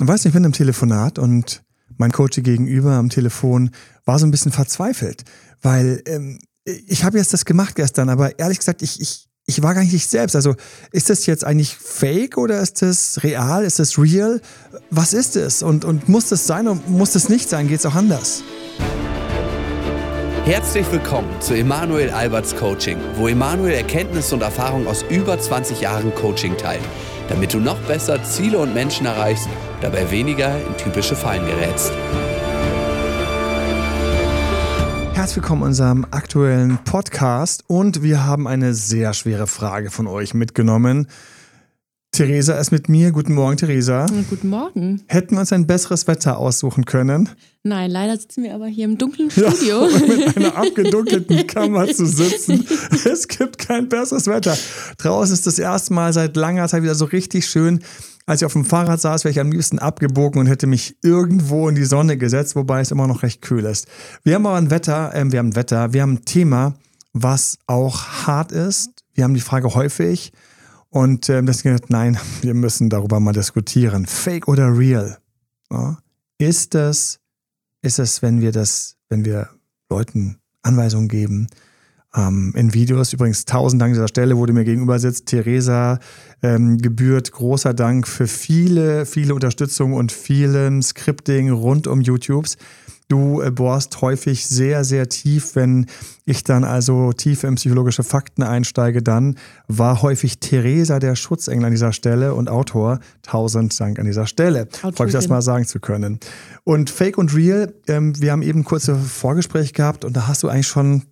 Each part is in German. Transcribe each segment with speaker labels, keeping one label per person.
Speaker 1: weißt du, ich bin im Telefonat und mein Coach gegenüber am Telefon war so ein bisschen verzweifelt, weil ähm, ich habe jetzt das gemacht gestern, aber ehrlich gesagt, ich, ich, ich war gar nicht ich selbst. Also ist das jetzt eigentlich fake oder ist das real? Ist das real? Was ist es? Und, und muss das sein oder muss das nicht sein? Geht es auch anders?
Speaker 2: Herzlich willkommen zu Emanuel Alberts Coaching, wo Emanuel Erkenntnisse und Erfahrung aus über 20 Jahren Coaching teilt, damit du noch besser Ziele und Menschen erreichst, dabei weniger in typische Fallen gerätst.
Speaker 1: Herzlich willkommen in unserem aktuellen Podcast und wir haben eine sehr schwere Frage von euch mitgenommen. Theresa ist mit mir. Guten Morgen, Theresa.
Speaker 3: Guten Morgen.
Speaker 1: Hätten wir uns ein besseres Wetter aussuchen können?
Speaker 3: Nein, leider sitzen wir aber hier im dunklen Studio.
Speaker 1: Ja, mit einer abgedunkelten Kammer zu sitzen. Es gibt kein besseres Wetter. Draußen ist das erste Mal seit langer Zeit wieder so richtig schön. Als ich auf dem Fahrrad saß, wäre ich am liebsten abgebogen und hätte mich irgendwo in die Sonne gesetzt, wobei es immer noch recht kühl ist. Wir haben aber ein Wetter, äh, wir haben ein Wetter, wir haben ein Thema, was auch hart ist. Wir haben die Frage häufig, und ähm, deswegen gesagt, nein, wir müssen darüber mal diskutieren. Fake oder real? Ja? Ist es, ist es, wenn wir das, wenn wir Leuten Anweisungen geben, ähm, in Videos. Übrigens, tausend Dank an dieser Stelle, wo du mir gegenüber sitzt. Theresa ähm, gebührt großer Dank für viele, viele Unterstützung und vielen Scripting rund um YouTubes. Du äh, bohrst häufig sehr, sehr tief. Wenn ich dann also tief in psychologische Fakten einsteige, dann war häufig Theresa der Schutzengel an dieser Stelle und Autor. Tausend Dank an dieser Stelle. Freue mich, das mal sagen zu können. Und Fake und Real, ähm, wir haben eben kurze Vorgespräch gehabt und da hast du eigentlich schon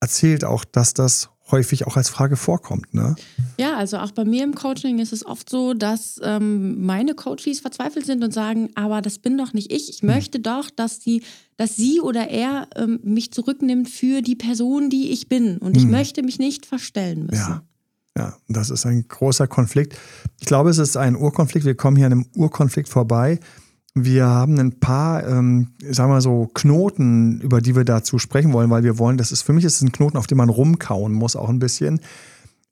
Speaker 1: erzählt auch, dass das häufig auch als Frage vorkommt. Ne?
Speaker 3: Ja, also auch bei mir im Coaching ist es oft so, dass ähm, meine Coaches verzweifelt sind und sagen, aber das bin doch nicht ich. Ich hm. möchte doch, dass die, dass sie oder er ähm, mich zurücknimmt für die Person, die ich bin. Und ich hm. möchte mich nicht verstellen müssen.
Speaker 1: Ja. Ja, das ist ein großer Konflikt. Ich glaube, es ist ein Urkonflikt. Wir kommen hier an einem Urkonflikt vorbei. Wir haben ein paar, ähm, sagen wir so, Knoten, über die wir dazu sprechen wollen, weil wir wollen, das ist für mich ist ein Knoten, auf dem man rumkauen muss, auch ein bisschen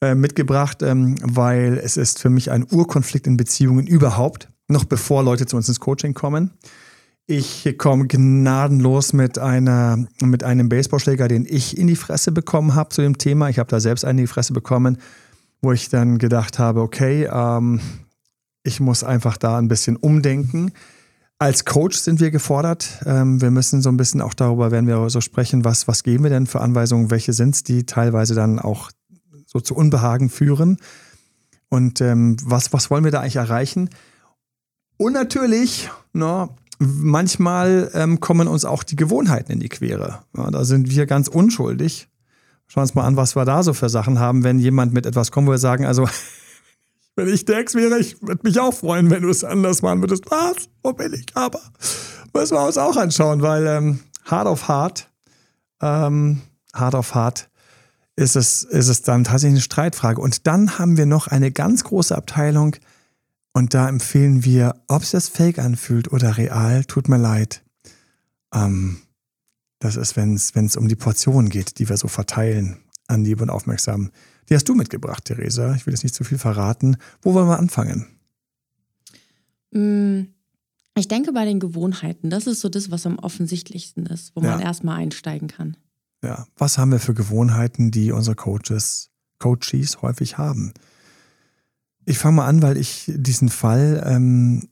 Speaker 1: äh, mitgebracht, ähm, weil es ist für mich ein Urkonflikt in Beziehungen überhaupt, noch bevor Leute zu uns ins Coaching kommen. Ich komme gnadenlos mit, einer, mit einem Baseballschläger, den ich in die Fresse bekommen habe zu dem Thema. Ich habe da selbst einen in die Fresse bekommen, wo ich dann gedacht habe, okay, ähm, ich muss einfach da ein bisschen umdenken. Als Coach sind wir gefordert. Ähm, wir müssen so ein bisschen auch darüber, werden wir so sprechen, was, was geben wir denn für Anweisungen, welche sind es, die teilweise dann auch so zu Unbehagen führen. Und ähm, was, was wollen wir da eigentlich erreichen? Und natürlich, no, manchmal ähm, kommen uns auch die Gewohnheiten in die Quere. Da sind wir ganz unschuldig. Schauen wir uns mal an, was wir da so für Sachen haben, wenn jemand mit etwas kommt, wo wir sagen, also wenn ich Dex wäre, ich würde mich auch freuen, wenn du es anders machen würdest. Was? Wo bin ich? Aber müssen wir uns auch anschauen, weil ähm, hart auf hart, ähm, hart auf hart ist es, ist es dann tatsächlich eine Streitfrage. Und dann haben wir noch eine ganz große Abteilung und da empfehlen wir, ob es das fake anfühlt oder real, tut mir leid. Ähm, das ist, wenn es um die Portionen geht, die wir so verteilen an Liebe und Aufmerksamkeit. Die hast du mitgebracht, Theresa. Ich will jetzt nicht zu viel verraten. Wo wollen wir anfangen?
Speaker 3: Mm, ich denke bei den Gewohnheiten. Das ist so das, was am offensichtlichsten ist, wo ja. man erstmal einsteigen kann.
Speaker 1: Ja, was haben wir für Gewohnheiten, die unsere Coaches, Coaches häufig haben? Ich fange mal an, weil ich diesen Fall ähm,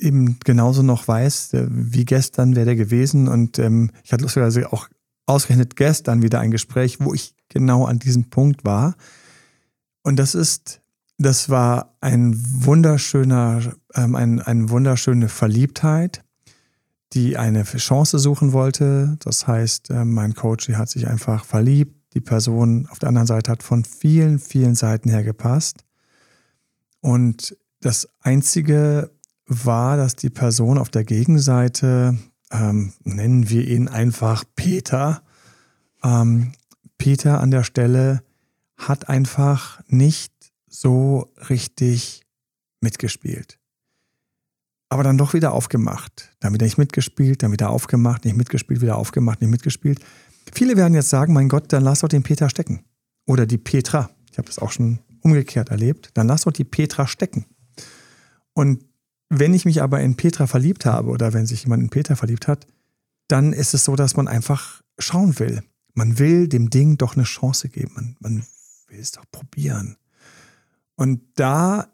Speaker 1: eben genauso noch weiß, äh, wie gestern wäre der gewesen. Und ähm, ich hatte lustigerweise auch ausgerechnet gestern wieder ein Gespräch, wo ich genau an diesem Punkt war. Und das ist, das war ein wunderschöner, ähm, ein, eine wunderschöne Verliebtheit, die eine Chance suchen wollte. Das heißt, äh, mein Coach hat sich einfach verliebt. Die Person auf der anderen Seite hat von vielen, vielen Seiten her gepasst. Und das Einzige war, dass die Person auf der Gegenseite, ähm, nennen wir ihn einfach Peter, ähm, Peter an der Stelle hat einfach nicht so richtig mitgespielt. Aber dann doch wieder aufgemacht. Dann wieder nicht mitgespielt, dann wieder aufgemacht, nicht mitgespielt, wieder aufgemacht, nicht mitgespielt. Viele werden jetzt sagen, mein Gott, dann lass doch den Peter stecken. Oder die Petra. Ich habe das auch schon umgekehrt erlebt. Dann lass doch die Petra stecken. Und wenn ich mich aber in Petra verliebt habe oder wenn sich jemand in Petra verliebt hat, dann ist es so, dass man einfach schauen will. Man will dem Ding doch eine Chance geben. Man, man will es doch probieren. Und da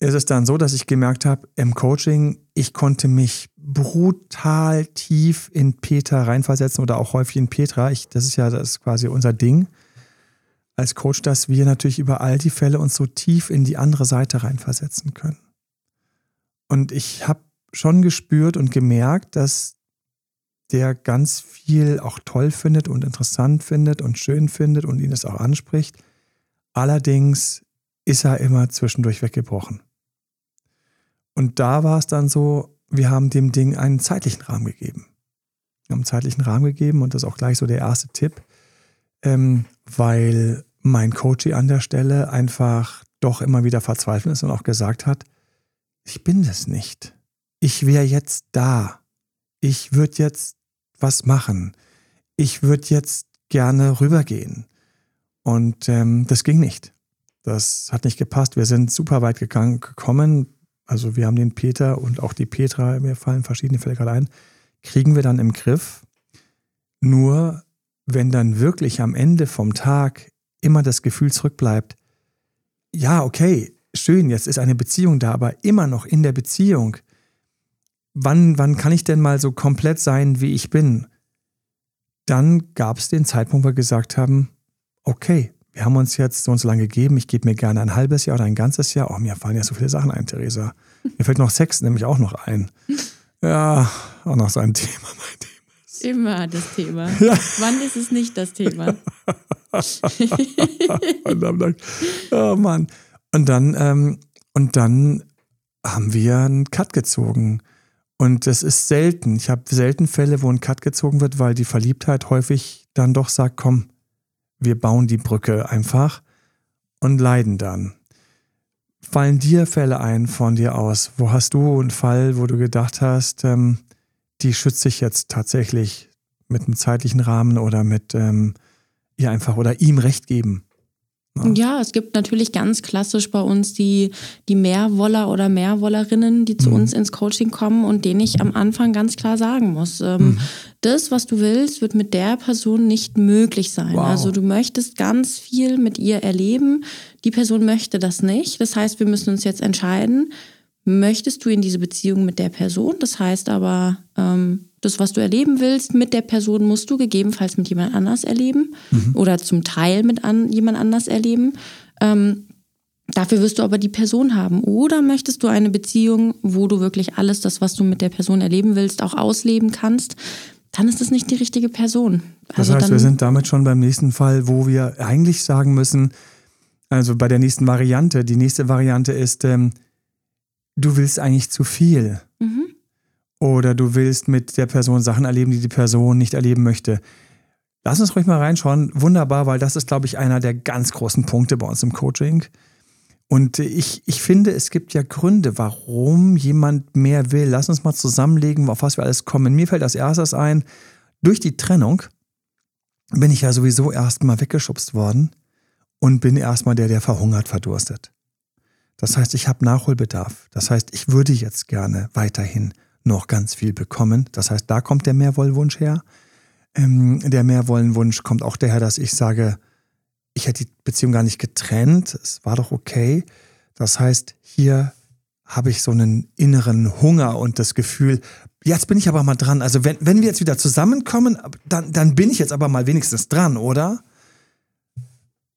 Speaker 1: ist es dann so, dass ich gemerkt habe, im Coaching, ich konnte mich brutal tief in Peter reinversetzen oder auch häufig in Petra. Ich, das ist ja das ist quasi unser Ding als Coach, dass wir natürlich über all die Fälle uns so tief in die andere Seite reinversetzen können. Und ich habe schon gespürt und gemerkt, dass der ganz viel auch toll findet und interessant findet und schön findet und ihn es auch anspricht. Allerdings ist er immer zwischendurch weggebrochen. Und da war es dann so, wir haben dem Ding einen zeitlichen Rahmen gegeben. Wir haben einen zeitlichen Rahmen gegeben und das ist auch gleich so der erste Tipp, ähm, weil mein Coach an der Stelle einfach doch immer wieder verzweifelt ist und auch gesagt hat, ich bin das nicht. Ich wäre jetzt da. Ich würde jetzt was machen. Ich würde jetzt gerne rübergehen. Und ähm, das ging nicht. Das hat nicht gepasst. Wir sind super weit gegangen, gekommen. Also wir haben den Peter und auch die Petra, mir fallen verschiedene Fälle gerade ein, kriegen wir dann im Griff. Nur wenn dann wirklich am Ende vom Tag immer das Gefühl zurückbleibt, ja, okay, schön, jetzt ist eine Beziehung da, aber immer noch in der Beziehung. Wann, wann kann ich denn mal so komplett sein, wie ich bin? Dann gab es den Zeitpunkt, wo wir gesagt haben, okay, wir haben uns jetzt so und so lange gegeben, ich gebe mir gerne ein halbes Jahr oder ein ganzes Jahr. Oh, mir fallen ja so viele Sachen ein, Theresa. Mir fällt noch Sex nämlich auch noch ein. Ja, auch noch so ein Thema, mein Thema.
Speaker 3: Immer das Thema. Ja. Wann ist es nicht das Thema?
Speaker 1: oh Mann. Und dann, ähm, und dann haben wir einen Cut gezogen. Und das ist selten. Ich habe selten Fälle, wo ein Cut gezogen wird, weil die Verliebtheit häufig dann doch sagt, komm, wir bauen die Brücke einfach und leiden dann. Fallen dir Fälle ein von dir aus? Wo hast du einen Fall, wo du gedacht hast, ähm, die schütze ich jetzt tatsächlich mit einem zeitlichen Rahmen oder mit ähm, ihr einfach oder ihm Recht geben?
Speaker 3: Ja. ja. es gibt natürlich ganz klassisch bei uns die, die Mehrwoller oder Mehrwollerinnen, die zu mhm. uns ins Coaching kommen und denen ich am Anfang ganz klar sagen muss, ähm, mhm. das, was du willst, wird mit der Person nicht möglich sein. Wow. Also du möchtest ganz viel mit ihr erleben, die Person möchte das nicht. Das heißt, wir müssen uns jetzt entscheiden, möchtest du in diese Beziehung mit der Person? Das heißt aber, ähm, das, was du erleben willst mit der Person, musst du gegebenenfalls mit jemand anders erleben mhm. oder zum Teil mit an, jemand anders erleben. Ähm, dafür wirst du aber die Person haben. Oder möchtest du eine Beziehung, wo du wirklich alles, das, was du mit der Person erleben willst, auch ausleben kannst? Dann ist das nicht die richtige Person.
Speaker 1: Also das heißt, wir sind damit schon beim nächsten Fall, wo wir eigentlich sagen müssen, also bei der nächsten Variante, die nächste Variante ist, ähm, du willst eigentlich zu viel. Mhm. Oder du willst mit der Person Sachen erleben, die die Person nicht erleben möchte. Lass uns ruhig mal reinschauen. Wunderbar, weil das ist, glaube ich, einer der ganz großen Punkte bei uns im Coaching. Und ich, ich finde, es gibt ja Gründe, warum jemand mehr will. Lass uns mal zusammenlegen, auf was wir alles kommen. Mir fällt als erstes ein, durch die Trennung bin ich ja sowieso erstmal weggeschubst worden und bin erstmal der, der verhungert, verdurstet. Das heißt, ich habe Nachholbedarf. Das heißt, ich würde jetzt gerne weiterhin noch ganz viel bekommen. Das heißt, da kommt der Mehrwollwunsch her. Ähm, der Mehrwollenwunsch kommt auch daher, dass ich sage, ich hätte die Beziehung gar nicht getrennt. Es war doch okay. Das heißt, hier habe ich so einen inneren Hunger und das Gefühl, jetzt bin ich aber mal dran. Also wenn, wenn wir jetzt wieder zusammenkommen, dann, dann bin ich jetzt aber mal wenigstens dran, oder?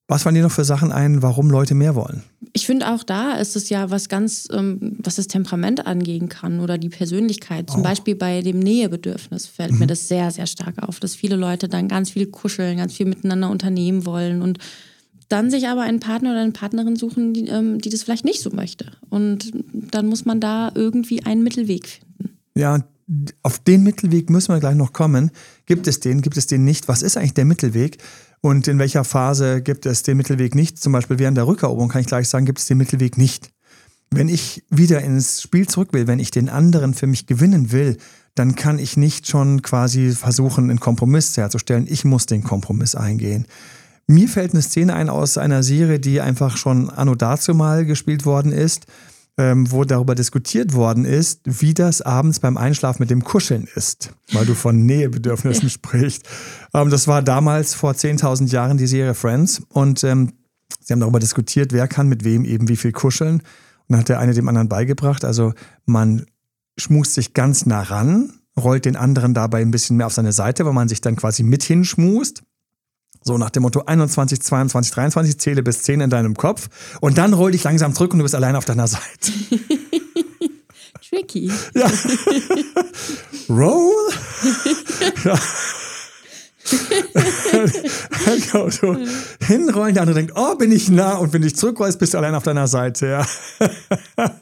Speaker 1: Was fallen dir noch für Sachen ein, warum Leute mehr wollen?
Speaker 3: Ich finde auch da ist es ja was ganz, ähm, was das Temperament angehen kann oder die Persönlichkeit. Zum oh. Beispiel bei dem Nähebedürfnis fällt mhm. mir das sehr, sehr stark auf, dass viele Leute dann ganz viel kuscheln, ganz viel miteinander unternehmen wollen und dann sich aber einen Partner oder eine Partnerin suchen, die, ähm, die das vielleicht nicht so möchte. Und dann muss man da irgendwie einen Mittelweg finden.
Speaker 1: Ja, auf den Mittelweg müssen wir gleich noch kommen. Gibt es den, gibt es den nicht? Was ist eigentlich der Mittelweg? Und in welcher Phase gibt es den Mittelweg nicht? Zum Beispiel während der Rückeroberung kann ich gleich sagen, gibt es den Mittelweg nicht. Wenn ich wieder ins Spiel zurück will, wenn ich den anderen für mich gewinnen will, dann kann ich nicht schon quasi versuchen, einen Kompromiss herzustellen. Ich muss den Kompromiss eingehen. Mir fällt eine Szene ein aus einer Serie, die einfach schon anno dazu mal gespielt worden ist. Ähm, wo darüber diskutiert worden ist, wie das abends beim Einschlafen mit dem Kuscheln ist, weil du von Nähebedürfnissen sprichst. Ähm, das war damals vor 10.000 Jahren die Serie Friends und ähm, sie haben darüber diskutiert, wer kann mit wem eben wie viel kuscheln. Und dann hat der eine dem anderen beigebracht, also man schmust sich ganz nah ran, rollt den anderen dabei ein bisschen mehr auf seine Seite, weil man sich dann quasi mit hinschmust. So nach dem Motto 21, 22, 23, zähle bis 10 in deinem Kopf und dann roll dich langsam zurück und du bist allein auf deiner Seite.
Speaker 3: Tricky.
Speaker 1: Ja. Roll. ja. genau, so hinrollen, der andere denkt, oh, bin ich nah und wenn du dich zurückrollst, bist du allein auf deiner Seite. Ja.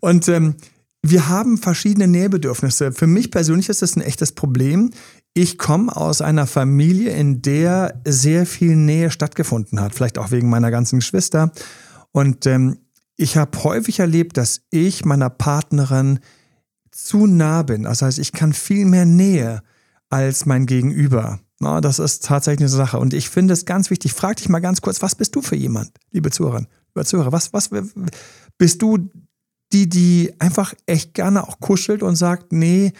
Speaker 1: und ähm, wir haben verschiedene Nähbedürfnisse. Für mich persönlich ist das ein echtes Problem. Ich komme aus einer Familie, in der sehr viel Nähe stattgefunden hat, vielleicht auch wegen meiner ganzen Geschwister. Und ähm, ich habe häufig erlebt, dass ich meiner Partnerin zu nah bin. Das heißt, ich kann viel mehr Nähe als mein Gegenüber. Na, das ist tatsächlich eine Sache. Und ich finde es ganz wichtig. Frag dich mal ganz kurz, was bist du für jemand, liebe Zuhörerin, liebe Zuhörer? Was, was bist du die, die einfach echt gerne auch kuschelt und sagt, nee,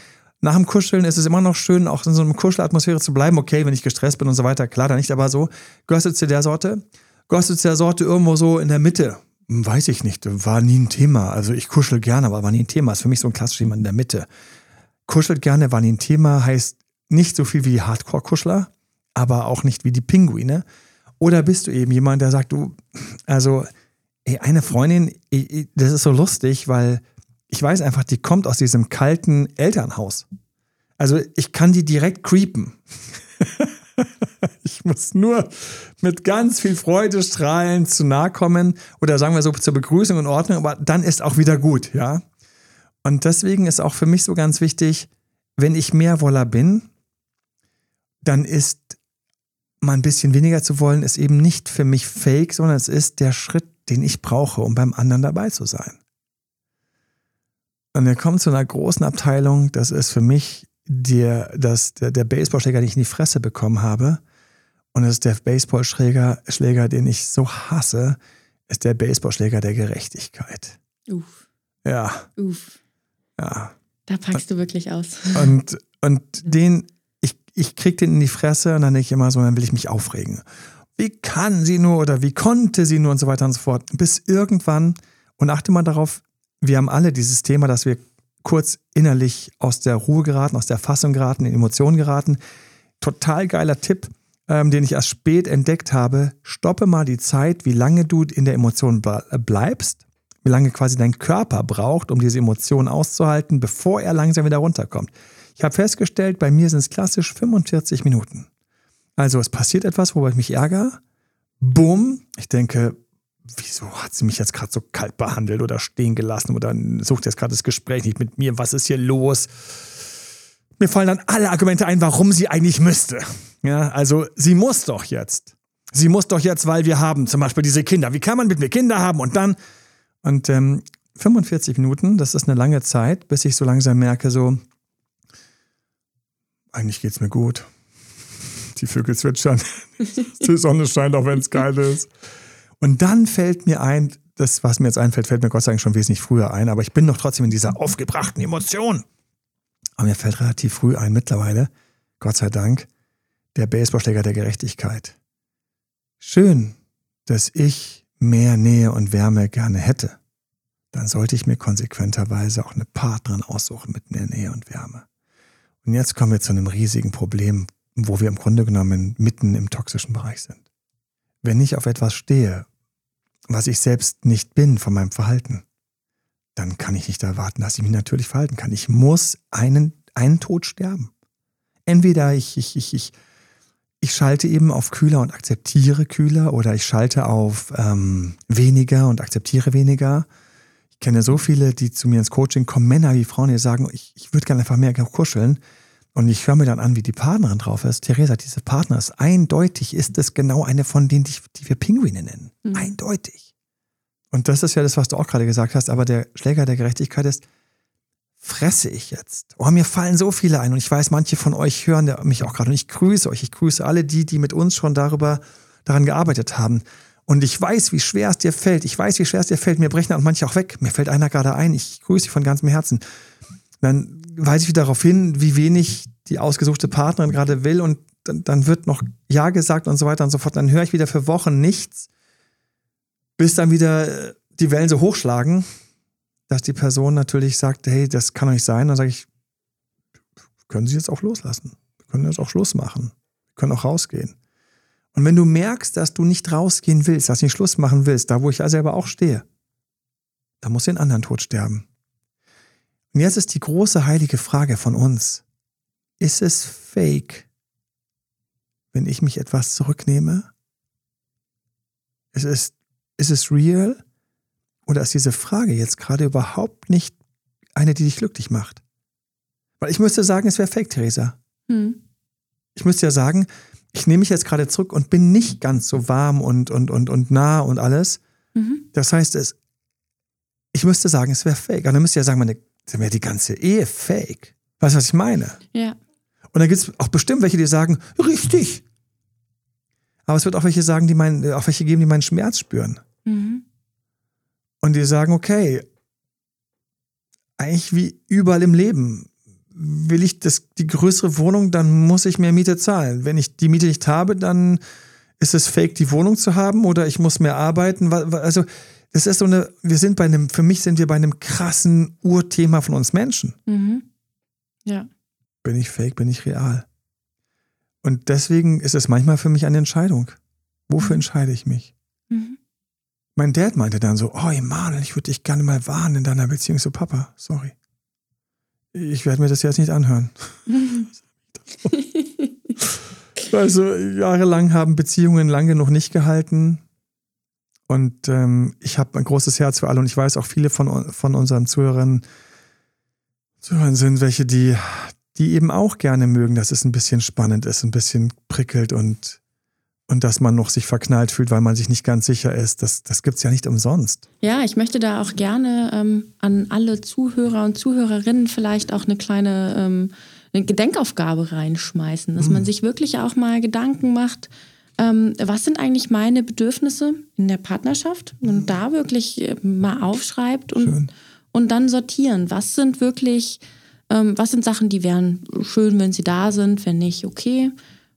Speaker 1: nach dem Kuscheln ist es immer noch schön, auch in so einer Kuschelatmosphäre zu bleiben. Okay, wenn ich gestresst bin und so weiter, klar, da nicht, aber so. Gehörst zu der Sorte? Gehörst du zu der Sorte irgendwo so in der Mitte? Weiß ich nicht, war nie ein Thema. Also ich kuschel gerne, aber war nie ein Thema. Ist für mich so ein klassischer jemand in der Mitte. Kuschelt gerne, war nie ein Thema, heißt nicht so viel wie die Hardcore-Kuschler, aber auch nicht wie die Pinguine. Oder bist du eben jemand, der sagt, du, also ey, eine Freundin, ey, das ist so lustig, weil ich weiß einfach, die kommt aus diesem kalten Elternhaus. Also ich kann die direkt creepen. ich muss nur mit ganz viel Freude strahlen zu nahe kommen oder sagen wir so zur Begrüßung in Ordnung, aber dann ist auch wieder gut, ja. Und deswegen ist auch für mich so ganz wichtig, wenn ich mehr Woller bin, dann ist mal ein bisschen weniger zu wollen, ist eben nicht für mich fake, sondern es ist der Schritt den ich brauche, um beim anderen dabei zu sein. Und er kommt zu einer großen Abteilung, das ist für mich der, das, der, der Baseballschläger, den ich in die Fresse bekommen habe. Und es ist der Baseballschläger, Schläger, den ich so hasse, ist der Baseballschläger der Gerechtigkeit.
Speaker 3: Uff.
Speaker 1: Ja.
Speaker 3: Uff.
Speaker 1: Ja.
Speaker 3: Da packst du wirklich aus.
Speaker 1: Und, und den, ich, ich krieg den in die Fresse und dann denke ich immer so, dann will ich mich aufregen wie kann sie nur oder wie konnte sie nur und so weiter und so fort. Bis irgendwann, und achte mal darauf, wir haben alle dieses Thema, dass wir kurz innerlich aus der Ruhe geraten, aus der Fassung geraten, in Emotionen geraten. Total geiler Tipp, ähm, den ich erst spät entdeckt habe. Stoppe mal die Zeit, wie lange du in der Emotion bleibst, wie lange quasi dein Körper braucht, um diese Emotion auszuhalten, bevor er langsam wieder runterkommt. Ich habe festgestellt, bei mir sind es klassisch 45 Minuten. Also es passiert etwas, worüber ich mich ärgere. Bumm. Ich denke, wieso hat sie mich jetzt gerade so kalt behandelt oder stehen gelassen oder sucht jetzt gerade das Gespräch nicht mit mir? Was ist hier los? Mir fallen dann alle Argumente ein, warum sie eigentlich müsste. Ja, also sie muss doch jetzt. Sie muss doch jetzt, weil wir haben zum Beispiel diese Kinder. Wie kann man mit mir Kinder haben und dann? Und ähm, 45 Minuten, das ist eine lange Zeit, bis ich so langsam merke, so, eigentlich geht's mir gut die Vögel zwitschern, die Sonne scheint, auch wenn es kalt ist. Und dann fällt mir ein, das, was mir jetzt einfällt, fällt mir Gott sei Dank schon wesentlich früher ein, aber ich bin noch trotzdem in dieser aufgebrachten Emotion. Aber mir fällt relativ früh ein, mittlerweile, Gott sei Dank, der Baseballschläger der Gerechtigkeit. Schön, dass ich mehr Nähe und Wärme gerne hätte. Dann sollte ich mir konsequenterweise auch eine Partnerin aussuchen mit mehr Nähe und Wärme. Und jetzt kommen wir zu einem riesigen Problem, wo wir im Grunde genommen mitten im toxischen Bereich sind. Wenn ich auf etwas stehe, was ich selbst nicht bin von meinem Verhalten, dann kann ich nicht erwarten, dass ich mich natürlich verhalten kann. Ich muss einen, einen Tod sterben. Entweder ich, ich, ich, ich, ich schalte eben auf kühler und akzeptiere kühler oder ich schalte auf ähm, weniger und akzeptiere weniger. Ich kenne so viele, die zu mir ins Coaching kommen, Männer wie Frauen, die sagen, ich, ich würde gerne einfach mehr kuscheln. Und ich höre mir dann an, wie die Partnerin drauf ist. Theresa, diese Partner ist eindeutig, ist es genau eine von denen, die, die wir Pinguine nennen. Mhm. Eindeutig. Und das ist ja das, was du auch gerade gesagt hast, aber der Schläger der Gerechtigkeit ist, fresse ich jetzt? Oh, mir fallen so viele ein und ich weiß, manche von euch hören mich auch gerade und ich grüße euch. Ich grüße alle die, die mit uns schon darüber, daran gearbeitet haben. Und ich weiß, wie schwer es dir fällt. Ich weiß, wie schwer es dir fällt. Mir brechen auch manche auch weg. Mir fällt einer gerade ein. Ich grüße dich von ganzem Herzen. Dann weise ich wieder darauf hin, wie wenig die ausgesuchte Partnerin gerade will. Und dann, dann wird noch Ja gesagt und so weiter und so fort. Dann höre ich wieder für Wochen nichts, bis dann wieder äh, die Wellen so hochschlagen, dass die Person natürlich sagt, hey, das kann doch nicht sein. Dann sage ich, können Sie jetzt auch loslassen. Wir können jetzt auch Schluss machen. Wir können auch rausgehen. Und wenn du merkst, dass du nicht rausgehen willst, dass du nicht Schluss machen willst, da wo ich ja selber auch stehe, dann musst du den anderen Tod sterben. Und jetzt ist die große heilige Frage von uns. Ist es fake, wenn ich mich etwas zurücknehme? Ist es, ist es real? Oder ist diese Frage jetzt gerade überhaupt nicht eine, die dich glücklich macht? Weil ich müsste sagen, es wäre fake, Theresa. Hm. Ich müsste ja sagen, ich nehme mich jetzt gerade zurück und bin nicht ganz so warm und, und, und, und nah und alles. Mhm. Das heißt, es, ich müsste sagen, es wäre fake. Und dann müsste ich ja sagen, meine, dann wäre die ganze Ehe fake. Weißt du, was ich meine?
Speaker 3: Ja.
Speaker 1: Und dann gibt es auch bestimmt welche, die sagen, richtig. Aber es wird auch welche sagen, die meinen, auch welche geben, die meinen Schmerz spüren. Mhm. Und die sagen, okay, eigentlich wie überall im Leben will ich das, die größere Wohnung, dann muss ich mehr Miete zahlen. Wenn ich die Miete nicht habe, dann ist es fake, die Wohnung zu haben oder ich muss mehr arbeiten. Also, das ist so eine, wir sind bei einem, für mich sind wir bei einem krassen Urthema von uns Menschen.
Speaker 3: Mhm. Ja.
Speaker 1: Bin ich fake, bin ich real? Und deswegen ist es manchmal für mich eine Entscheidung. Wofür mhm. entscheide ich mich? Mhm. Mein Dad meinte dann so, oh Emanuel, ich würde dich gerne mal warnen in deiner Beziehung zu Papa. Sorry ich werde mir das jetzt nicht anhören. also jahrelang haben Beziehungen lang genug nicht gehalten. Und ähm, ich habe ein großes Herz für alle und ich weiß auch viele von, von unseren Zuhörern, Zuhörern sind welche, die, die eben auch gerne mögen, dass es ein bisschen spannend ist, ein bisschen prickelt und und dass man noch sich verknallt fühlt, weil man sich nicht ganz sicher ist. Das, das gibt es ja nicht umsonst.
Speaker 3: Ja, ich möchte da auch gerne ähm, an alle Zuhörer und Zuhörerinnen vielleicht auch eine kleine ähm, eine Gedenkaufgabe reinschmeißen, dass mhm. man sich wirklich auch mal Gedanken macht, ähm, was sind eigentlich meine Bedürfnisse in der Partnerschaft und da wirklich äh, mal aufschreibt und, und dann sortieren. Was sind wirklich, ähm, was sind Sachen, die wären schön, wenn sie da sind, wenn nicht, okay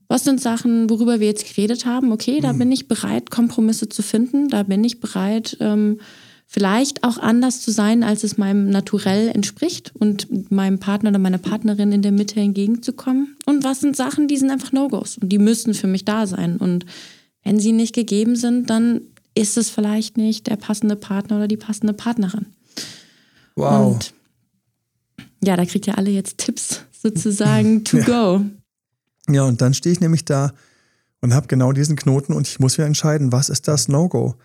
Speaker 3: was sind Sachen, worüber wir jetzt geredet haben? Okay, da mhm. bin ich bereit, Kompromisse zu finden. Da bin ich bereit, ähm, vielleicht auch anders zu sein, als es meinem Naturell entspricht und meinem Partner oder meiner Partnerin in der Mitte entgegenzukommen. Und was sind Sachen, die sind einfach No-Gos und die müssen für mich da sein. Und wenn sie nicht gegeben sind, dann ist es vielleicht nicht der passende Partner oder die passende Partnerin.
Speaker 1: Wow.
Speaker 3: Und ja, da kriegt ihr alle jetzt Tipps sozusagen to ja. go.
Speaker 1: Ja, und dann stehe ich nämlich da und habe genau diesen Knoten und ich muss mir entscheiden, was ist das No-Go?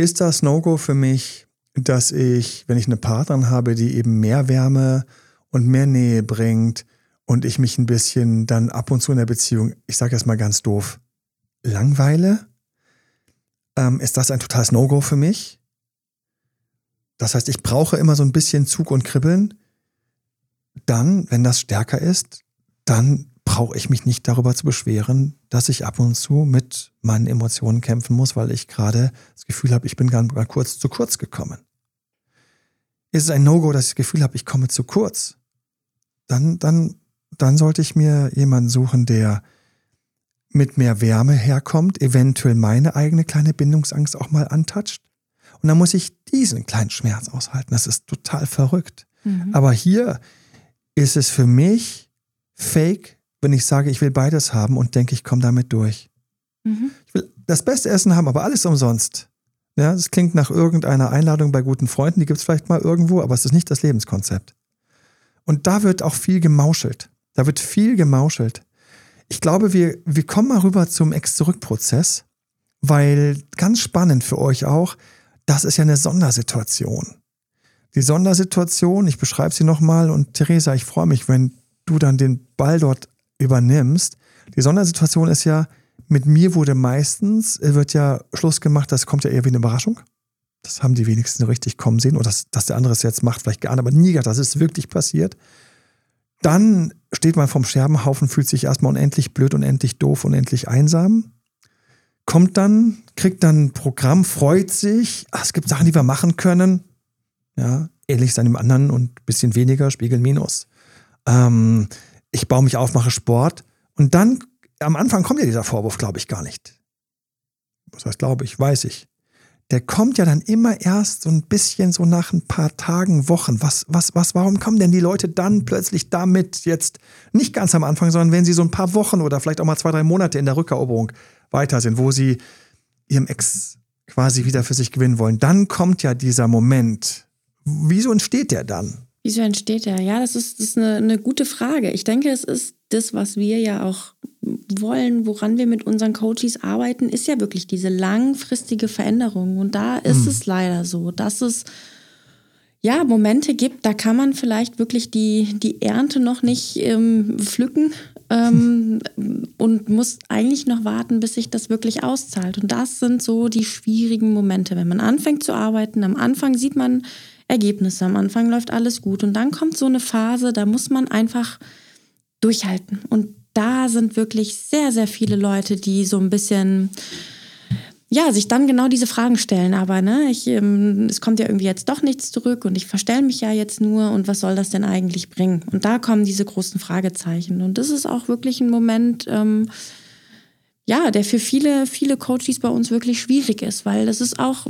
Speaker 1: Ist das No-Go für mich, dass ich, wenn ich eine Partnerin habe, die eben mehr Wärme und mehr Nähe bringt und ich mich ein bisschen dann ab und zu in der Beziehung, ich sage jetzt mal ganz doof, langweile? Ähm, ist das ein totales No-Go für mich? Das heißt, ich brauche immer so ein bisschen Zug und Kribbeln. Dann, wenn das stärker ist, dann brauche ich mich nicht darüber zu beschweren, dass ich ab und zu mit meinen Emotionen kämpfen muss, weil ich gerade das Gefühl habe, ich bin gerade kurz zu kurz gekommen. Ist es ein No-Go, dass ich das Gefühl habe, ich komme zu kurz? Dann, dann, dann sollte ich mir jemanden suchen, der mit mehr Wärme herkommt, eventuell meine eigene kleine Bindungsangst auch mal antatscht. Und dann muss ich diesen kleinen Schmerz aushalten. Das ist total verrückt. Mhm. Aber hier ist es für mich fake wenn ich sage, ich will beides haben und denke, ich komme damit durch. Mhm. Ich will das beste Essen haben, aber alles umsonst. Ja, das klingt nach irgendeiner Einladung bei guten Freunden, die gibt es vielleicht mal irgendwo, aber es ist nicht das Lebenskonzept. Und da wird auch viel gemauschelt. Da wird viel gemauschelt. Ich glaube, wir, wir kommen mal rüber zum Ex-Zurück-Prozess, weil ganz spannend für euch auch, das ist ja eine Sondersituation. Die Sondersituation, ich beschreibe sie nochmal und Theresa, ich freue mich, wenn du dann den Ball dort übernimmst. Die Sondersituation ist ja, mit mir wurde meistens, wird ja Schluss gemacht, das kommt ja eher wie eine Überraschung. Das haben die wenigsten richtig kommen sehen oder dass, dass der andere es jetzt macht, vielleicht geahnt, aber nie gedacht, das ist wirklich passiert. Dann steht man vom Scherbenhaufen, fühlt sich erstmal unendlich blöd, unendlich doof, unendlich einsam. kommt dann, kriegt dann ein Programm, freut sich, ach, es gibt Sachen, die wir machen können. Ja, ähnlich seinem anderen und ein bisschen weniger, Spiegel minus. Ähm, ich baue mich auf, mache Sport. Und dann, am Anfang kommt ja dieser Vorwurf, glaube ich, gar nicht. Was heißt, glaube ich, weiß ich. Der kommt ja dann immer erst so ein bisschen so nach ein paar Tagen, Wochen. Was, was, was, warum kommen denn die Leute dann plötzlich damit jetzt nicht ganz am Anfang, sondern wenn sie so ein paar Wochen oder vielleicht auch mal zwei, drei Monate in der Rückeroberung weiter sind, wo sie ihrem Ex quasi wieder für sich gewinnen wollen, dann kommt ja dieser Moment. Wieso entsteht der dann?
Speaker 3: Wieso entsteht der? Ja, das ist, das ist eine, eine gute Frage. Ich denke, es ist das, was wir ja auch wollen, woran wir mit unseren Coaches arbeiten, ist ja wirklich diese langfristige Veränderung. Und da ist hm. es leider so, dass es ja Momente gibt, da kann man vielleicht wirklich die, die Ernte noch nicht ähm, pflücken ähm, und muss eigentlich noch warten, bis sich das wirklich auszahlt. Und das sind so die schwierigen Momente, wenn man anfängt zu arbeiten. Am Anfang sieht man Ergebnisse, am Anfang läuft alles gut und dann kommt so eine Phase, da muss man einfach durchhalten. Und da sind wirklich sehr, sehr viele Leute, die so ein bisschen ja, sich dann genau diese Fragen stellen. Aber ne, ich, ähm, es kommt ja irgendwie jetzt doch nichts zurück und ich verstelle mich ja jetzt nur und was soll das denn eigentlich bringen? Und da kommen diese großen Fragezeichen. Und das ist auch wirklich ein Moment, ähm, ja, der für viele, viele Coaches bei uns wirklich schwierig ist, weil das ist auch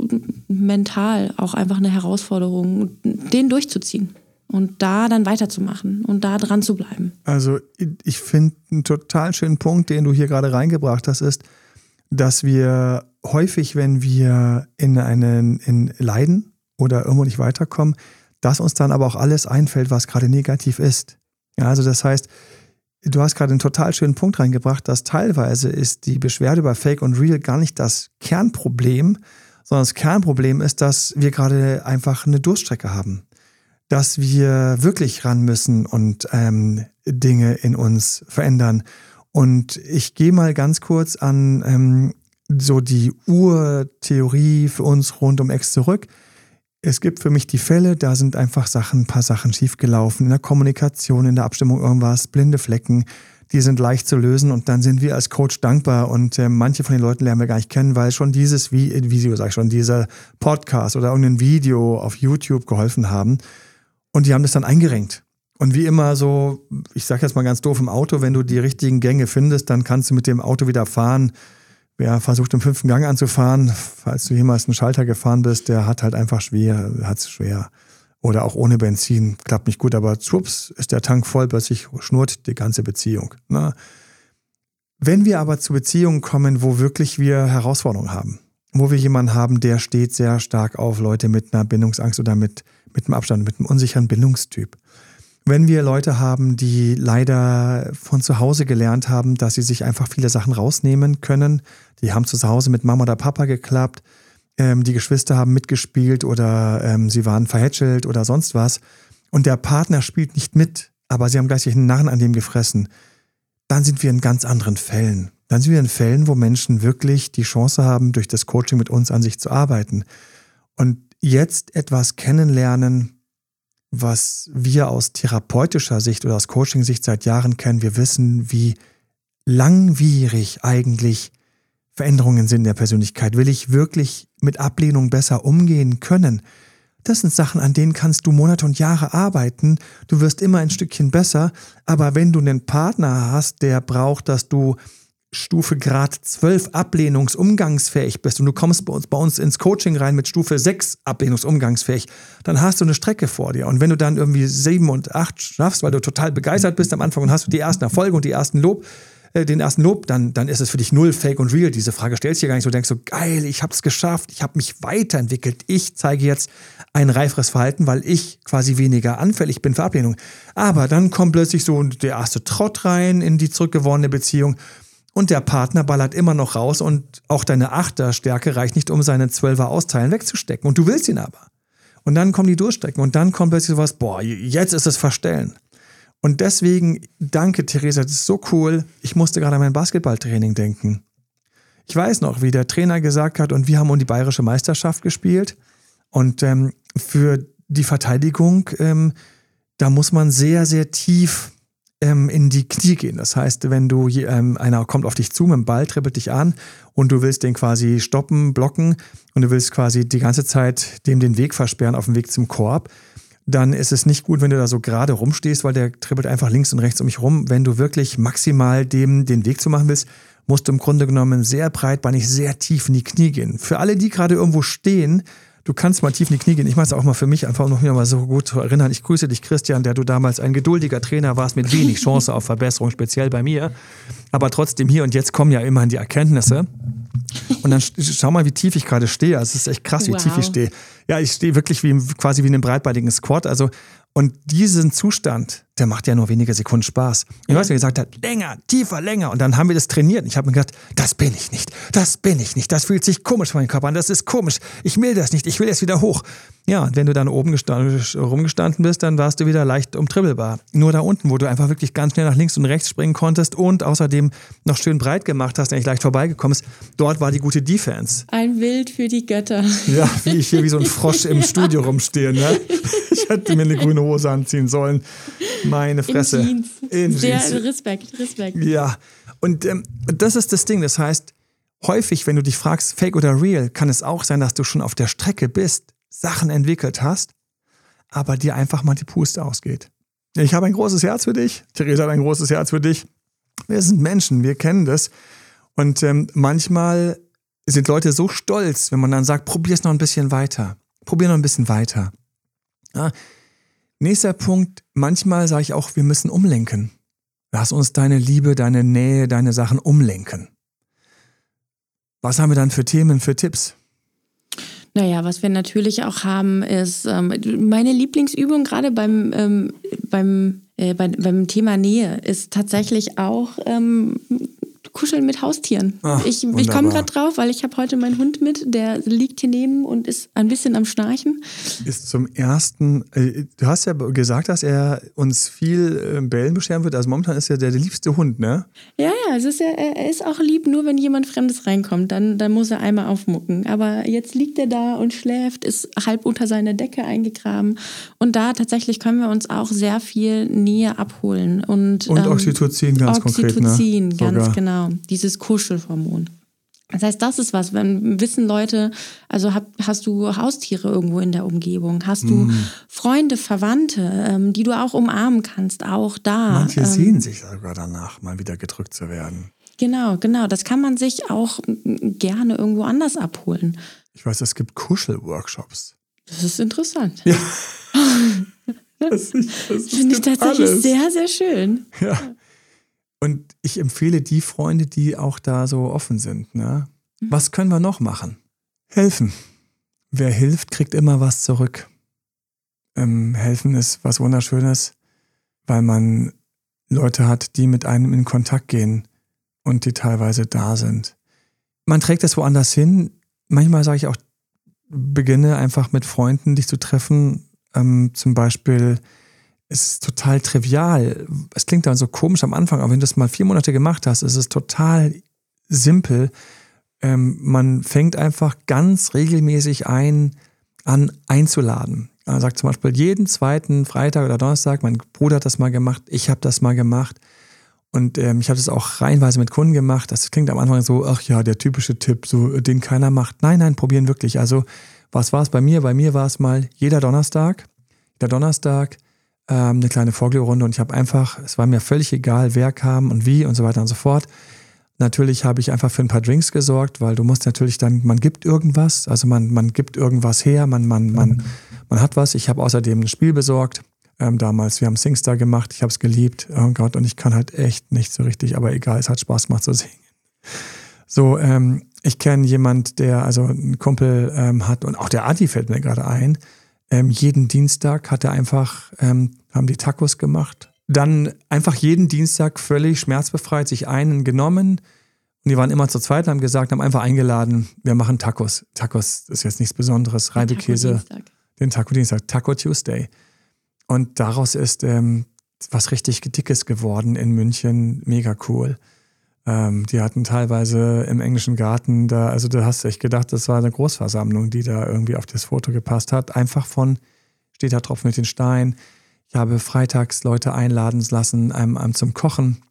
Speaker 3: mental auch einfach eine Herausforderung, den durchzuziehen und da dann weiterzumachen und da dran zu bleiben.
Speaker 1: Also ich finde einen total schönen Punkt, den du hier gerade reingebracht hast, ist, dass wir häufig, wenn wir in einen in Leiden oder irgendwo nicht weiterkommen, dass uns dann aber auch alles einfällt, was gerade negativ ist. Ja, also das heißt, du hast gerade einen total schönen Punkt reingebracht, dass teilweise ist die Beschwerde über Fake und Real gar nicht das Kernproblem, sondern das Kernproblem ist, dass wir gerade einfach eine Durststrecke haben dass wir wirklich ran müssen und ähm, Dinge in uns verändern. Und ich gehe mal ganz kurz an ähm, so die Urtheorie für uns rund um Ex zurück. Es gibt für mich die Fälle, da sind einfach Sachen, ein paar Sachen schiefgelaufen in der Kommunikation, in der Abstimmung irgendwas, blinde Flecken, die sind leicht zu lösen und dann sind wir als Coach dankbar und äh, manche von den Leuten lernen wir gar nicht kennen, weil schon dieses Video, sag ich schon, dieser Podcast oder irgendein Video auf YouTube geholfen haben. Und die haben das dann eingerenkt. Und wie immer so, ich sage jetzt mal ganz doof im Auto, wenn du die richtigen Gänge findest, dann kannst du mit dem Auto wieder fahren. Wer versucht im fünften Gang anzufahren, falls du jemals einen Schalter gefahren bist, der hat halt einfach schwer, hat es schwer. Oder auch ohne Benzin, klappt nicht gut, aber zups, ist der Tank voll, plötzlich schnurrt die ganze Beziehung. Na? Ne? Wenn wir aber zu Beziehungen kommen, wo wirklich wir Herausforderungen haben, wo wir jemanden haben, der steht sehr stark auf Leute mit einer Bindungsangst oder mit mit einem Abstand, mit einem unsicheren Bindungstyp. Wenn wir Leute haben, die leider von zu Hause gelernt haben, dass sie sich einfach viele Sachen rausnehmen können, die haben zu Hause mit Mama oder Papa geklappt, ähm, die Geschwister haben mitgespielt oder ähm, sie waren verhätschelt oder sonst was und der Partner spielt nicht mit, aber sie haben gleichzeitig einen Narren an dem gefressen, dann sind wir in ganz anderen Fällen. Dann sind wir in Fällen, wo Menschen wirklich die Chance haben, durch das Coaching mit uns an sich zu arbeiten. Und jetzt etwas kennenlernen, was wir aus therapeutischer Sicht oder aus Coaching-Sicht seit Jahren kennen. Wir wissen, wie langwierig eigentlich Veränderungen sind in der Persönlichkeit. Will ich wirklich mit Ablehnung besser umgehen können? Das sind Sachen, an denen kannst du Monate und Jahre arbeiten. Du wirst immer ein Stückchen besser. Aber wenn du einen Partner hast, der braucht, dass du Stufe Grad 12 ablehnungsumgangsfähig bist und du kommst bei uns, bei uns ins Coaching rein mit Stufe 6 ablehnungsumgangsfähig, dann hast du eine Strecke vor dir. Und wenn du dann irgendwie 7 und 8 schaffst, weil du total begeistert bist am Anfang und hast du die ersten Erfolge und die ersten Lob, äh, den ersten Lob, dann, dann ist es für dich null Fake und Real. Diese Frage stellst du dir gar nicht so, du denkst so, geil, ich habe es geschafft, ich habe mich weiterentwickelt, ich zeige jetzt ein reiferes Verhalten, weil ich quasi weniger anfällig bin für Ablehnung. Aber dann kommt plötzlich so der erste Trott rein in die zurückgewonnene Beziehung und der Partner ballert immer noch raus und auch deine Achterstärke reicht nicht, um seine Zwölfer Austeilen wegzustecken. Und du willst ihn aber. Und dann kommen die Durchstrecken und dann kommt plötzlich sowas, boah, jetzt ist es Verstellen. Und deswegen, danke Theresa, das ist so cool. Ich musste gerade an mein Basketballtraining denken. Ich weiß noch, wie der Trainer gesagt hat, und wir haben um die bayerische Meisterschaft gespielt. Und ähm, für die Verteidigung, ähm, da muss man sehr, sehr tief ähm, in die Knie gehen. Das heißt, wenn du ähm, einer kommt auf dich zu mit dem Ball, trippelt dich an und du willst den quasi stoppen, blocken und du willst quasi die ganze Zeit dem den Weg versperren auf dem Weg zum Korb, dann ist es nicht gut, wenn du da so gerade rumstehst, weil der trippelt einfach links und rechts um mich rum. Wenn du wirklich maximal dem den Weg zu machen willst, musst du im Grunde genommen sehr breitbeinig, sehr tief in die Knie gehen. Für alle, die gerade irgendwo stehen, du kannst mal tief in die Knie gehen. Ich mache es auch mal für mich, einfach um mich mal so gut zu erinnern. Ich grüße dich, Christian, der du damals ein geduldiger Trainer warst mit wenig Chance auf Verbesserung, speziell bei mir. Aber trotzdem hier und jetzt kommen ja immerhin die Erkenntnisse. Und dann schau mal, wie tief ich gerade stehe. Also es ist echt krass, wie wow. tief ich stehe. Ja, ich stehe wirklich wie, quasi wie in einem breitbeinigen Squat. Also und diesen Zustand, der macht ja nur wenige Sekunden Spaß. Ich weiß, wie er gesagt hat, länger, tiefer, länger. Und dann haben wir das trainiert. Und ich habe mir gedacht, das bin ich nicht, das bin ich nicht. Das fühlt sich komisch für meinen Körper an, das ist komisch. Ich will das nicht, ich will jetzt wieder hoch. Ja, und wenn du dann oben gestanden, rumgestanden bist, dann warst du wieder leicht umtribbelbar. Nur da unten, wo du einfach wirklich ganz schnell nach links und rechts springen konntest und außerdem noch schön breit gemacht hast, nicht leicht vorbeigekommen ist, dort war die gute Defense.
Speaker 3: Ein Bild für die Götter.
Speaker 1: Ja, wie ich hier wie so ein Frosch im Studio rumstehe. Ne? Ich hätte mir eine grüne Hose anziehen sollen. Meine Fresse.
Speaker 3: In Jeans. In Sehr Jeans. Respekt, Respekt.
Speaker 1: Ja, und ähm, das ist das Ding. Das heißt, häufig, wenn du dich fragst, fake oder real, kann es auch sein, dass du schon auf der Strecke bist, Sachen entwickelt hast, aber dir einfach mal die Puste ausgeht. Ich habe ein großes Herz für dich. Theresa hat ein großes Herz für dich. Wir sind Menschen, wir kennen das. Und ähm, manchmal sind Leute so stolz, wenn man dann sagt, probier es noch ein bisschen weiter. Probier noch ein bisschen weiter. Ja. Nächster Punkt, manchmal sage ich auch, wir müssen umlenken. Lass uns deine Liebe, deine Nähe, deine Sachen umlenken. Was haben wir dann für Themen, für Tipps?
Speaker 3: Naja, was wir natürlich auch haben, ist ähm, meine Lieblingsübung gerade beim, ähm, beim, äh, bei, beim Thema Nähe ist tatsächlich auch ähm, Kuscheln mit Haustieren. Ach, ich ich komme gerade drauf, weil ich habe heute meinen Hund mit, der liegt hier neben und ist ein bisschen am Schnarchen.
Speaker 1: Ist zum ersten, äh, du hast ja gesagt, dass er uns viel äh, Bällen bescheren wird. Also momentan ist er der, der liebste Hund, ne?
Speaker 3: Ja, ja, es ist ja, er ist auch lieb, nur wenn jemand Fremdes reinkommt, dann, dann muss er einmal aufmucken. Aber jetzt liegt er da und schläft, ist halb unter seiner Decke eingegraben. Und da tatsächlich können wir uns auch sehr viel Nähe abholen. Und,
Speaker 1: und ähm, Oxytocin ganz
Speaker 3: Oxytocin,
Speaker 1: konkret.
Speaker 3: Oxytocin, ne? ganz Sogar. genau genau, dieses Kuschelhormon. Das heißt, das ist was, wenn wissen Leute, also hab, hast du Haustiere irgendwo in der Umgebung, hast du mm. Freunde, Verwandte, ähm, die du auch umarmen kannst, auch da.
Speaker 1: Manche ähm, sehen sich sogar danach, mal wieder gedrückt zu werden.
Speaker 3: Genau, genau. Das kann man sich auch gerne irgendwo anders abholen.
Speaker 1: Ich weiß, es gibt Kuschelworkshops.
Speaker 3: Das ist interessant.
Speaker 1: Ja. das, das,
Speaker 3: das Finde ich tatsächlich alles. sehr, sehr schön.
Speaker 1: Ja. Und ich empfehle die Freunde, die auch da so offen sind. Ne? Mhm. Was können wir noch machen? Helfen. Wer hilft, kriegt immer was zurück. Ähm, helfen ist was Wunderschönes, weil man Leute hat, die mit einem in Kontakt gehen und die teilweise da sind. Man trägt das woanders hin. Manchmal sage ich auch, beginne einfach mit Freunden dich zu treffen. Ähm, zum Beispiel ist total trivial. Es klingt dann so komisch am Anfang, aber wenn du das mal vier Monate gemacht hast, ist es total simpel. Ähm, man fängt einfach ganz regelmäßig ein, an einzuladen. Er sagt zum Beispiel jeden zweiten Freitag oder Donnerstag, mein Bruder hat das mal gemacht, ich habe das mal gemacht. Und ähm, ich habe das auch reihenweise mit Kunden gemacht. Das klingt am Anfang so, ach ja, der typische Tipp, so den keiner macht. Nein, nein, probieren wirklich. Also, was war es bei mir? Bei mir war es mal jeder Donnerstag. Der Donnerstag ähm, eine kleine Vorglührrunde und ich habe einfach, es war mir völlig egal, wer kam und wie und so weiter und so fort. Natürlich habe ich einfach für ein paar Drinks gesorgt, weil du musst natürlich dann, man gibt irgendwas, also man, man gibt irgendwas her, man, man, man, man hat was. Ich habe außerdem ein Spiel besorgt, ähm, damals, wir haben Singstar gemacht, ich habe es geliebt, oh Gott, und ich kann halt echt nicht so richtig, aber egal, es hat Spaß gemacht zu singen. So, ähm, ich kenne jemand, der also einen Kumpel ähm, hat und auch der Adi fällt mir gerade ein, ähm, jeden Dienstag hat er einfach, ähm, haben die Tacos gemacht. Dann einfach jeden Dienstag völlig schmerzbefreit sich einen genommen. Und die waren immer zu zweit, haben gesagt, haben einfach eingeladen, wir machen Tacos. Tacos ist jetzt nichts Besonderes. Reibekäse. Den Taco Dienstag. Taco Tuesday. Und daraus ist ähm, was richtig Dickes geworden in München. Mega cool. Ähm, die hatten teilweise im englischen Garten da, also du hast echt gedacht, das war eine Großversammlung, die da irgendwie auf das Foto gepasst hat. Einfach von, steht da drauf mit den Steinen. Ich habe freitags Leute einladen lassen ähm, ähm, zum Kochen.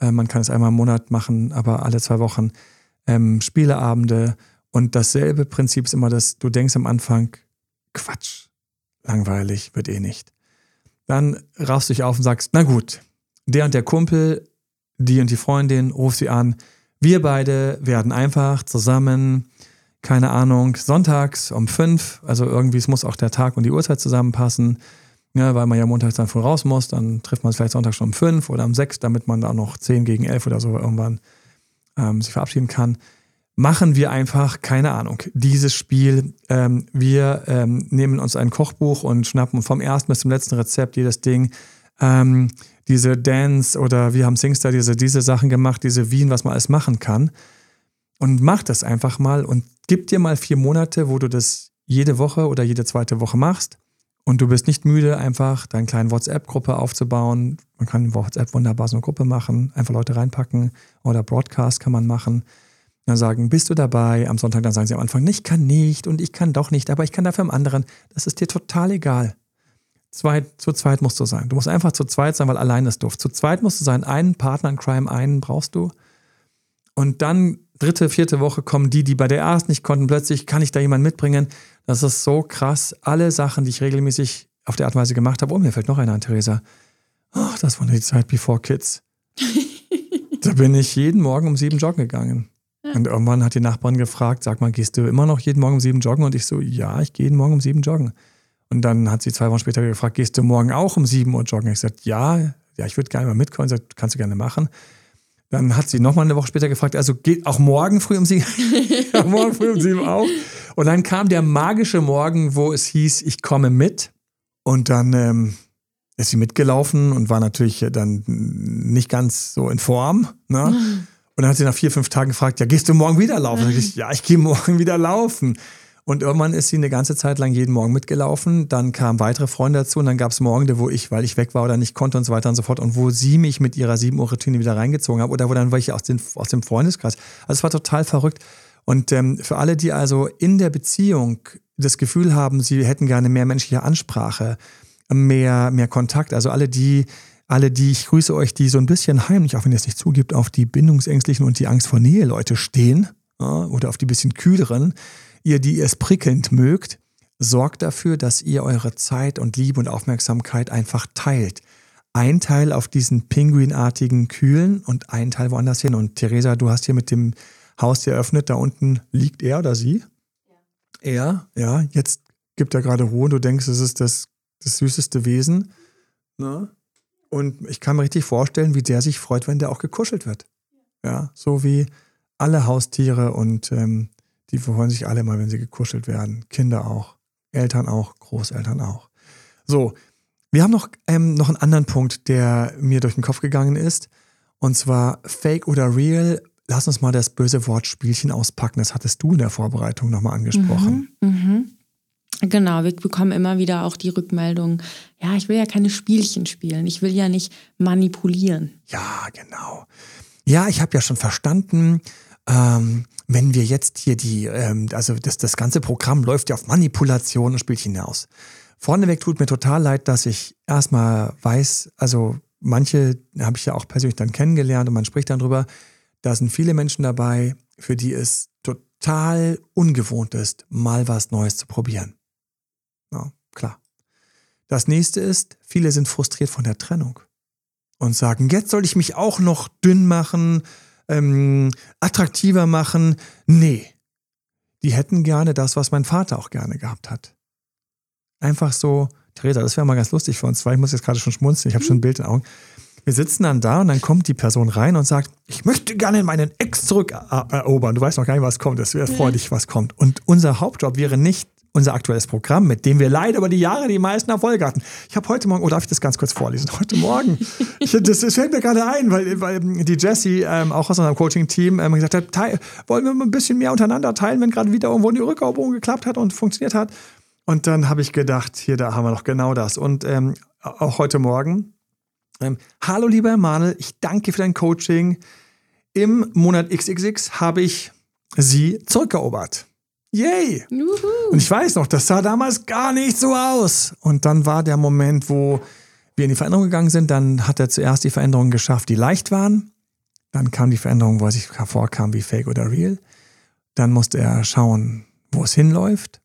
Speaker 1: Äh, man kann es einmal im Monat machen, aber alle zwei Wochen. Ähm, Spieleabende. Und dasselbe Prinzip ist immer, dass du denkst am Anfang, Quatsch, langweilig, wird eh nicht. Dann raffst du dich auf und sagst, na gut, der und der Kumpel, die und die Freundin, ruf sie an. Wir beide werden einfach zusammen, keine Ahnung, sonntags um fünf, also irgendwie, es muss auch der Tag und die Uhrzeit zusammenpassen, ja, weil man ja montags dann früh raus muss, dann trifft man es vielleicht sonntags schon um fünf oder um sechs, damit man da noch zehn gegen elf oder so irgendwann ähm, sich verabschieden kann machen wir einfach, keine Ahnung, dieses Spiel. Ähm, wir ähm, nehmen uns ein Kochbuch und schnappen vom ersten bis zum letzten Rezept jedes Ding. Ähm, diese Dance oder wir haben Singstar diese, diese Sachen gemacht, diese Wien, was man alles machen kann. Und mach das einfach mal und gib dir mal vier Monate, wo du das jede Woche oder jede zweite Woche machst. Und du bist nicht müde, einfach deine kleine WhatsApp-Gruppe aufzubauen. Man kann in WhatsApp wunderbar so eine Gruppe machen, einfach Leute reinpacken oder Broadcast kann man machen dann sagen, bist du dabei? Am Sonntag dann sagen sie am Anfang, ich kann nicht und ich kann doch nicht, aber ich kann dafür am anderen. Das ist dir total egal. Zweit, zu zweit musst du sein. Du musst einfach zu zweit sein, weil allein ist doof. Zu zweit musst du sein. Einen Partner in Crime, einen brauchst du. Und dann dritte, vierte Woche kommen die, die bei der ersten nicht konnten. Plötzlich kann ich da jemanden mitbringen. Das ist so krass. Alle Sachen, die ich regelmäßig auf der Art und Weise gemacht habe. Oh, mir fällt noch einer an, Theresa. Ach, das war die Zeit before Kids. da bin ich jeden Morgen um sieben joggen gegangen. Und irgendwann hat die Nachbarin gefragt, sag mal, gehst du immer noch jeden Morgen um sieben joggen? Und ich so, ja, ich gehe jeden Morgen um sieben joggen. Und dann hat sie zwei Wochen später gefragt, gehst du morgen auch um sieben Uhr joggen? Ich gesagt, ja, ja, ich würde gerne mal mitkommen. Sie sagt, kannst du gerne machen. Dann hat sie nochmal eine Woche später gefragt, also geht auch morgen früh um sieben? ja, morgen früh um sieben auch. Und dann kam der magische Morgen, wo es hieß, ich komme mit. Und dann ähm, ist sie mitgelaufen und war natürlich dann nicht ganz so in Form. Ne? Und dann hat sie nach vier, fünf Tagen gefragt, ja, gehst du morgen wieder laufen? Ich, ja, ich gehe morgen wieder laufen. Und irgendwann ist sie eine ganze Zeit lang jeden Morgen mitgelaufen. Dann kamen weitere Freunde dazu und dann gab es Morgen, wo ich, weil ich weg war oder nicht konnte und so weiter und so fort. Und wo sie mich mit ihrer 7 Uhr Routine wieder reingezogen haben oder wo dann ich aus, den, aus dem Freundeskreis. Also es war total verrückt. Und ähm, für alle, die also in der Beziehung das Gefühl haben, sie hätten gerne mehr menschliche Ansprache, mehr, mehr Kontakt, also alle, die alle, die ich grüße euch, die so ein bisschen heimlich, auch wenn ihr es nicht zugibt, auf die bindungsängstlichen und die Angst vor Nähe Leute stehen oder auf die bisschen kühleren, ihr, die es prickelnd mögt, sorgt dafür, dass ihr eure Zeit und Liebe und Aufmerksamkeit einfach teilt. Ein Teil auf diesen pinguinartigen Kühlen und ein Teil woanders hin. Und Theresa, du hast hier mit dem Haus hier eröffnet, da unten liegt er oder sie? Ja. Er, ja, jetzt gibt er gerade Ruhe und du denkst, es ist das, das süßeste Wesen. Ne? Und ich kann mir richtig vorstellen, wie der sich freut, wenn der auch gekuschelt wird. Ja, so wie alle Haustiere und ähm, die freuen sich alle mal, wenn sie gekuschelt werden. Kinder auch, Eltern auch, Großeltern auch. So, wir haben noch, ähm, noch einen anderen Punkt, der mir durch den Kopf gegangen ist. Und zwar Fake oder Real. Lass uns mal das böse Wort Spielchen auspacken. Das hattest du in der Vorbereitung nochmal angesprochen.
Speaker 3: Mhm, mhm. Genau, wir bekommen immer wieder auch die Rückmeldung, ja, ich will ja keine Spielchen spielen, ich will ja nicht manipulieren.
Speaker 1: Ja, genau. Ja, ich habe ja schon verstanden, ähm, wenn wir jetzt hier die, ähm, also das, das ganze Programm läuft ja auf Manipulation und Spielchen hinaus. Vorneweg tut mir total leid, dass ich erstmal weiß, also manche habe ich ja auch persönlich dann kennengelernt und man spricht dann drüber, da sind viele Menschen dabei, für die es total ungewohnt ist, mal was Neues zu probieren. Ja, klar. Das nächste ist, viele sind frustriert von der Trennung und sagen, jetzt soll ich mich auch noch dünn machen, ähm, attraktiver machen. Nee, die hätten gerne das, was mein Vater auch gerne gehabt hat. Einfach so, Theresa, das wäre mal ganz lustig für uns zwei. Ich muss jetzt gerade schon schmunzeln, ich habe schon ein Bild in den Augen. Wir sitzen dann da und dann kommt die Person rein und sagt, ich möchte gerne meinen Ex zurückerobern. Du weißt noch gar nicht, was kommt. Es wäre freundlich, was kommt. Und unser Hauptjob wäre nicht unser aktuelles Programm, mit dem wir leider über die Jahre die meisten Erfolge hatten. Ich habe heute Morgen, oh, darf ich das ganz kurz vorlesen? Heute Morgen, ich, das, das, fällt mir gerade ein, weil, weil die Jessie, ähm, auch aus unserem Coaching-Team, ähm, gesagt hat, teil, wollen wir mal ein bisschen mehr untereinander teilen, wenn gerade wieder irgendwo eine Rückeroberung geklappt hat und funktioniert hat. Und dann habe ich gedacht, hier, da haben wir doch genau das. Und ähm, auch heute Morgen, ähm, hallo lieber Emanuel, ich danke für dein Coaching. Im Monat XXX habe ich sie zurückerobert. Yay! Juhu. Und ich weiß noch, das sah damals gar nicht so aus. Und dann war der Moment, wo wir in die Veränderung gegangen sind, dann hat er zuerst die Veränderungen geschafft, die leicht waren. Dann kam die Veränderung, wo er sich hervorkam wie Fake oder Real. Dann musste er schauen, wo es hinläuft.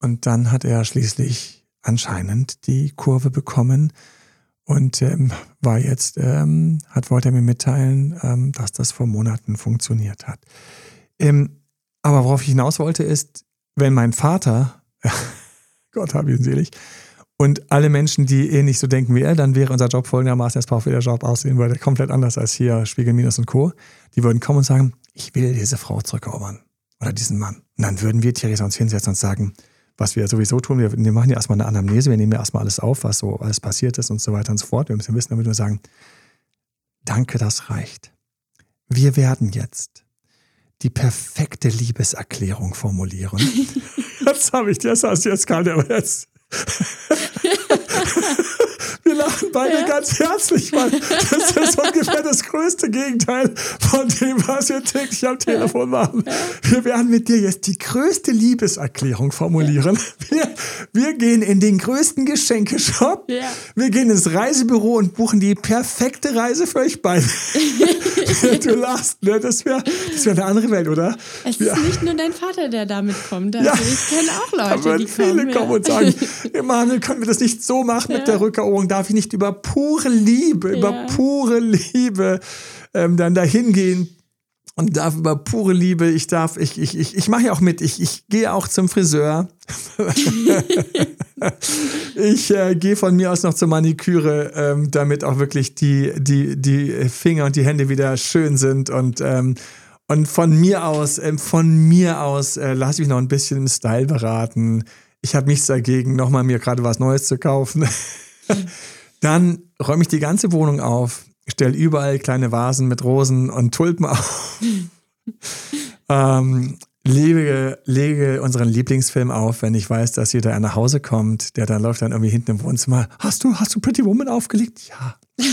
Speaker 1: Und dann hat er schließlich anscheinend die Kurve bekommen und ähm, war jetzt, ähm, hat, wollte er mir mitteilen, ähm, dass das vor Monaten funktioniert hat. Ähm, aber worauf ich hinaus wollte, ist, wenn mein Vater, Gott habe ihn selig, und alle Menschen, die ähnlich so denken wie er, dann wäre unser Job folgendermaßen, jetzt braucht der Job aussehen würde, komplett anders als hier Spiegel Minus und Co. Die würden kommen und sagen, ich will diese Frau zurückerobern oder diesen Mann. Und dann würden wir Theresa uns hinsetzen und sagen, was wir sowieso tun, wir, wir machen ja erstmal eine Anamnese, wir nehmen ja erstmal alles auf, was so alles passiert ist und so weiter und so fort. Wir müssen wissen, damit wir sagen, danke, das reicht. Wir werden jetzt die perfekte Liebeserklärung formulieren. jetzt habe ich das, jetzt kam der jetzt. Beide ja. ganz herzlich, weil das ist ungefähr das größte Gegenteil von dem, was wir täglich am Telefon machen. Wir werden mit dir jetzt die größte Liebeserklärung formulieren. Wir, wir gehen in den größten Geschenkeshop. Wir gehen ins Reisebüro und buchen die perfekte Reise für euch beide. du lachst, ne? Das wäre das wär eine andere Welt, oder?
Speaker 3: Es ist nicht nur dein Vater, der damit kommt. Also ja. Ich kenne auch Leute, die
Speaker 1: viele kommen, kommen und sagen, Emanuel, können wir das nicht so machen mit der Rückeroberung? darf ich nicht über pure Liebe, ja. über pure Liebe ähm, dann dahin gehen und darf über pure Liebe, ich darf, ich, ich, ich, ich mache ja auch mit, ich, ich gehe auch zum Friseur. ich äh, gehe von mir aus noch zur Maniküre, ähm, damit auch wirklich die, die, die Finger und die Hände wieder schön sind und ähm, und von mir aus, äh, von mir aus äh, lasse ich mich noch ein bisschen im Style beraten. Ich habe nichts dagegen, nochmal mir gerade was Neues zu kaufen. Dann räume ich die ganze Wohnung auf, stelle überall kleine Vasen mit Rosen und Tulpen auf. ähm, lege, lege unseren Lieblingsfilm auf, wenn ich weiß, dass wieder nach Hause kommt. Der dann läuft dann irgendwie hinten im Wohnzimmer. Hast du, hast du Pretty Woman aufgelegt? Ja.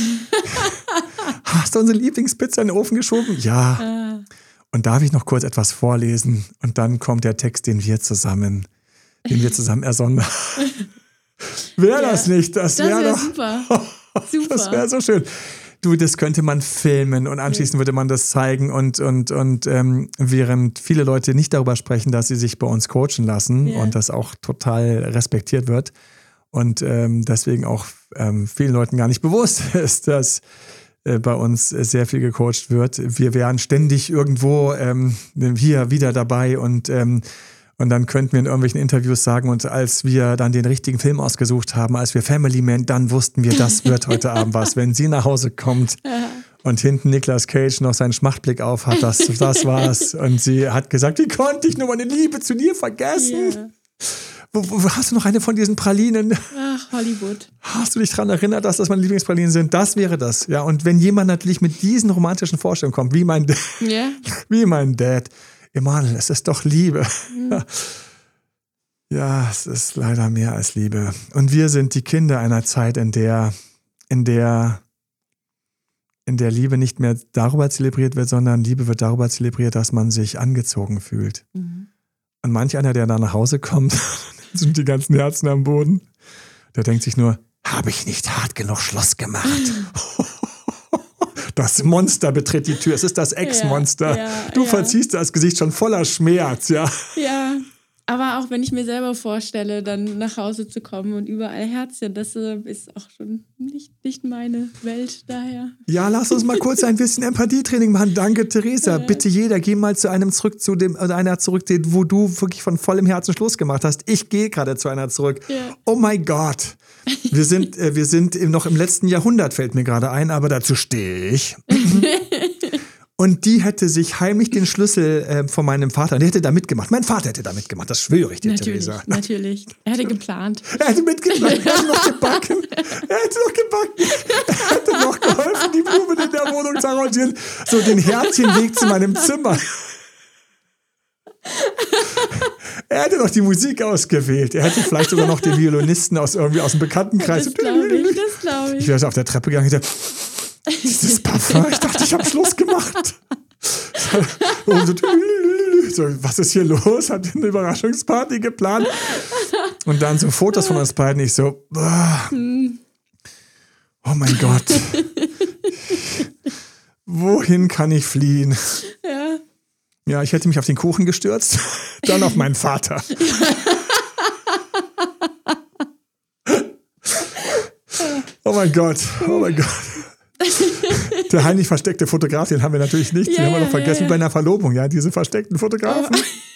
Speaker 1: hast du unsere Lieblingspizza in den Ofen geschoben? Ja. Ah. Und darf ich noch kurz etwas vorlesen? Und dann kommt der Text, den wir zusammen, den wir zusammen ersonnen. Wäre ja, das nicht? Das wäre wär doch. Super. super. Das wäre so schön. Du, das könnte man filmen und anschließend würde man das zeigen und, und, und ähm, während viele Leute nicht darüber sprechen, dass sie sich bei uns coachen lassen yeah. und das auch total respektiert wird und ähm, deswegen auch ähm, vielen Leuten gar nicht bewusst ist, dass äh, bei uns sehr viel gecoacht wird. Wir wären ständig irgendwo ähm, hier wieder dabei und ähm, und dann könnten wir in irgendwelchen Interviews sagen, und als wir dann den richtigen Film ausgesucht haben, als wir Family Man, dann wussten wir, das wird heute Abend was. Wenn sie nach Hause kommt und hinten Nicolas Cage noch seinen Schmachtblick auf hat, das, das war's. Und sie hat gesagt, wie konnte ich nur meine Liebe zu dir vergessen? Yeah. Wo, wo, hast du noch eine von diesen Pralinen?
Speaker 3: Ach, Hollywood.
Speaker 1: Hast du dich daran erinnert, dass das meine Lieblingspralinen sind? Das wäre das. Ja, und wenn jemand natürlich mit diesen romantischen Vorstellungen kommt, wie mein, yeah. wie mein Dad, Emanuel, es ist doch Liebe. Mhm. Ja, es ist leider mehr als Liebe. Und wir sind die Kinder einer Zeit, in der, in der, in der Liebe nicht mehr darüber zelebriert wird, sondern Liebe wird darüber zelebriert, dass man sich angezogen fühlt. Mhm. Und manch einer, der da nach Hause kommt, sind die ganzen Herzen am Boden, der denkt sich nur, habe ich nicht hart genug Schluss gemacht? Das Monster betritt die Tür. Es ist das Ex-Monster. Ja, ja, du ja. verziehst das Gesicht schon voller Schmerz, ja.
Speaker 3: Ja. Aber auch wenn ich mir selber vorstelle, dann nach Hause zu kommen und überall Herzchen, das äh, ist auch schon nicht, nicht meine Welt daher.
Speaker 1: Ja, lass uns mal kurz ein bisschen Empathietraining machen. Danke, Theresa. Bitte jeder, geh mal zu einem zurück, zu dem, oder einer zurück, wo du wirklich von vollem Herzen Schluss gemacht hast. Ich gehe gerade zu einer zurück. Ja. Oh mein Gott. Wir sind, äh, wir sind noch im letzten Jahrhundert, fällt mir gerade ein, aber dazu stehe ich. Und die hätte sich heimlich den Schlüssel äh, von meinem Vater, der hätte da mitgemacht. Mein Vater hätte da mitgemacht, das schwöre ich dir,
Speaker 3: natürlich,
Speaker 1: Theresa.
Speaker 3: Natürlich, er hätte geplant.
Speaker 1: Er hätte mitgeplant, er hätte noch gebacken. Er hätte noch gebacken. Er hätte noch geholfen, die Blumen in der Wohnung zu arrangieren. So den Herzchenweg zu meinem Zimmer. Er hätte noch die Musik ausgewählt. Er hätte vielleicht sogar noch den Violinisten aus irgendwie aus dem Bekanntenkreis.
Speaker 3: Das glaube ich, das glaube ich.
Speaker 1: Ich wäre auf der Treppe gegangen und gesagt, dieses Parfum, ich dachte, ich habe Schluss gemacht. Und so, was ist hier los? Hat eine Überraschungsparty geplant? Und dann so Fotos von uns beiden. Ich so. Oh mein Gott. Wohin kann ich fliehen?
Speaker 3: Ja.
Speaker 1: Ja, ich hätte mich auf den Kuchen gestürzt, dann auf meinen Vater. oh mein Gott, oh mein Gott. Der heimlich versteckte Fotograf, den haben wir natürlich nicht. Den
Speaker 3: Ja,
Speaker 1: haben wir noch vergessen
Speaker 3: ja, ja.
Speaker 1: bei einer Verlobung, ja, diese versteckten Fotografen.
Speaker 3: Durch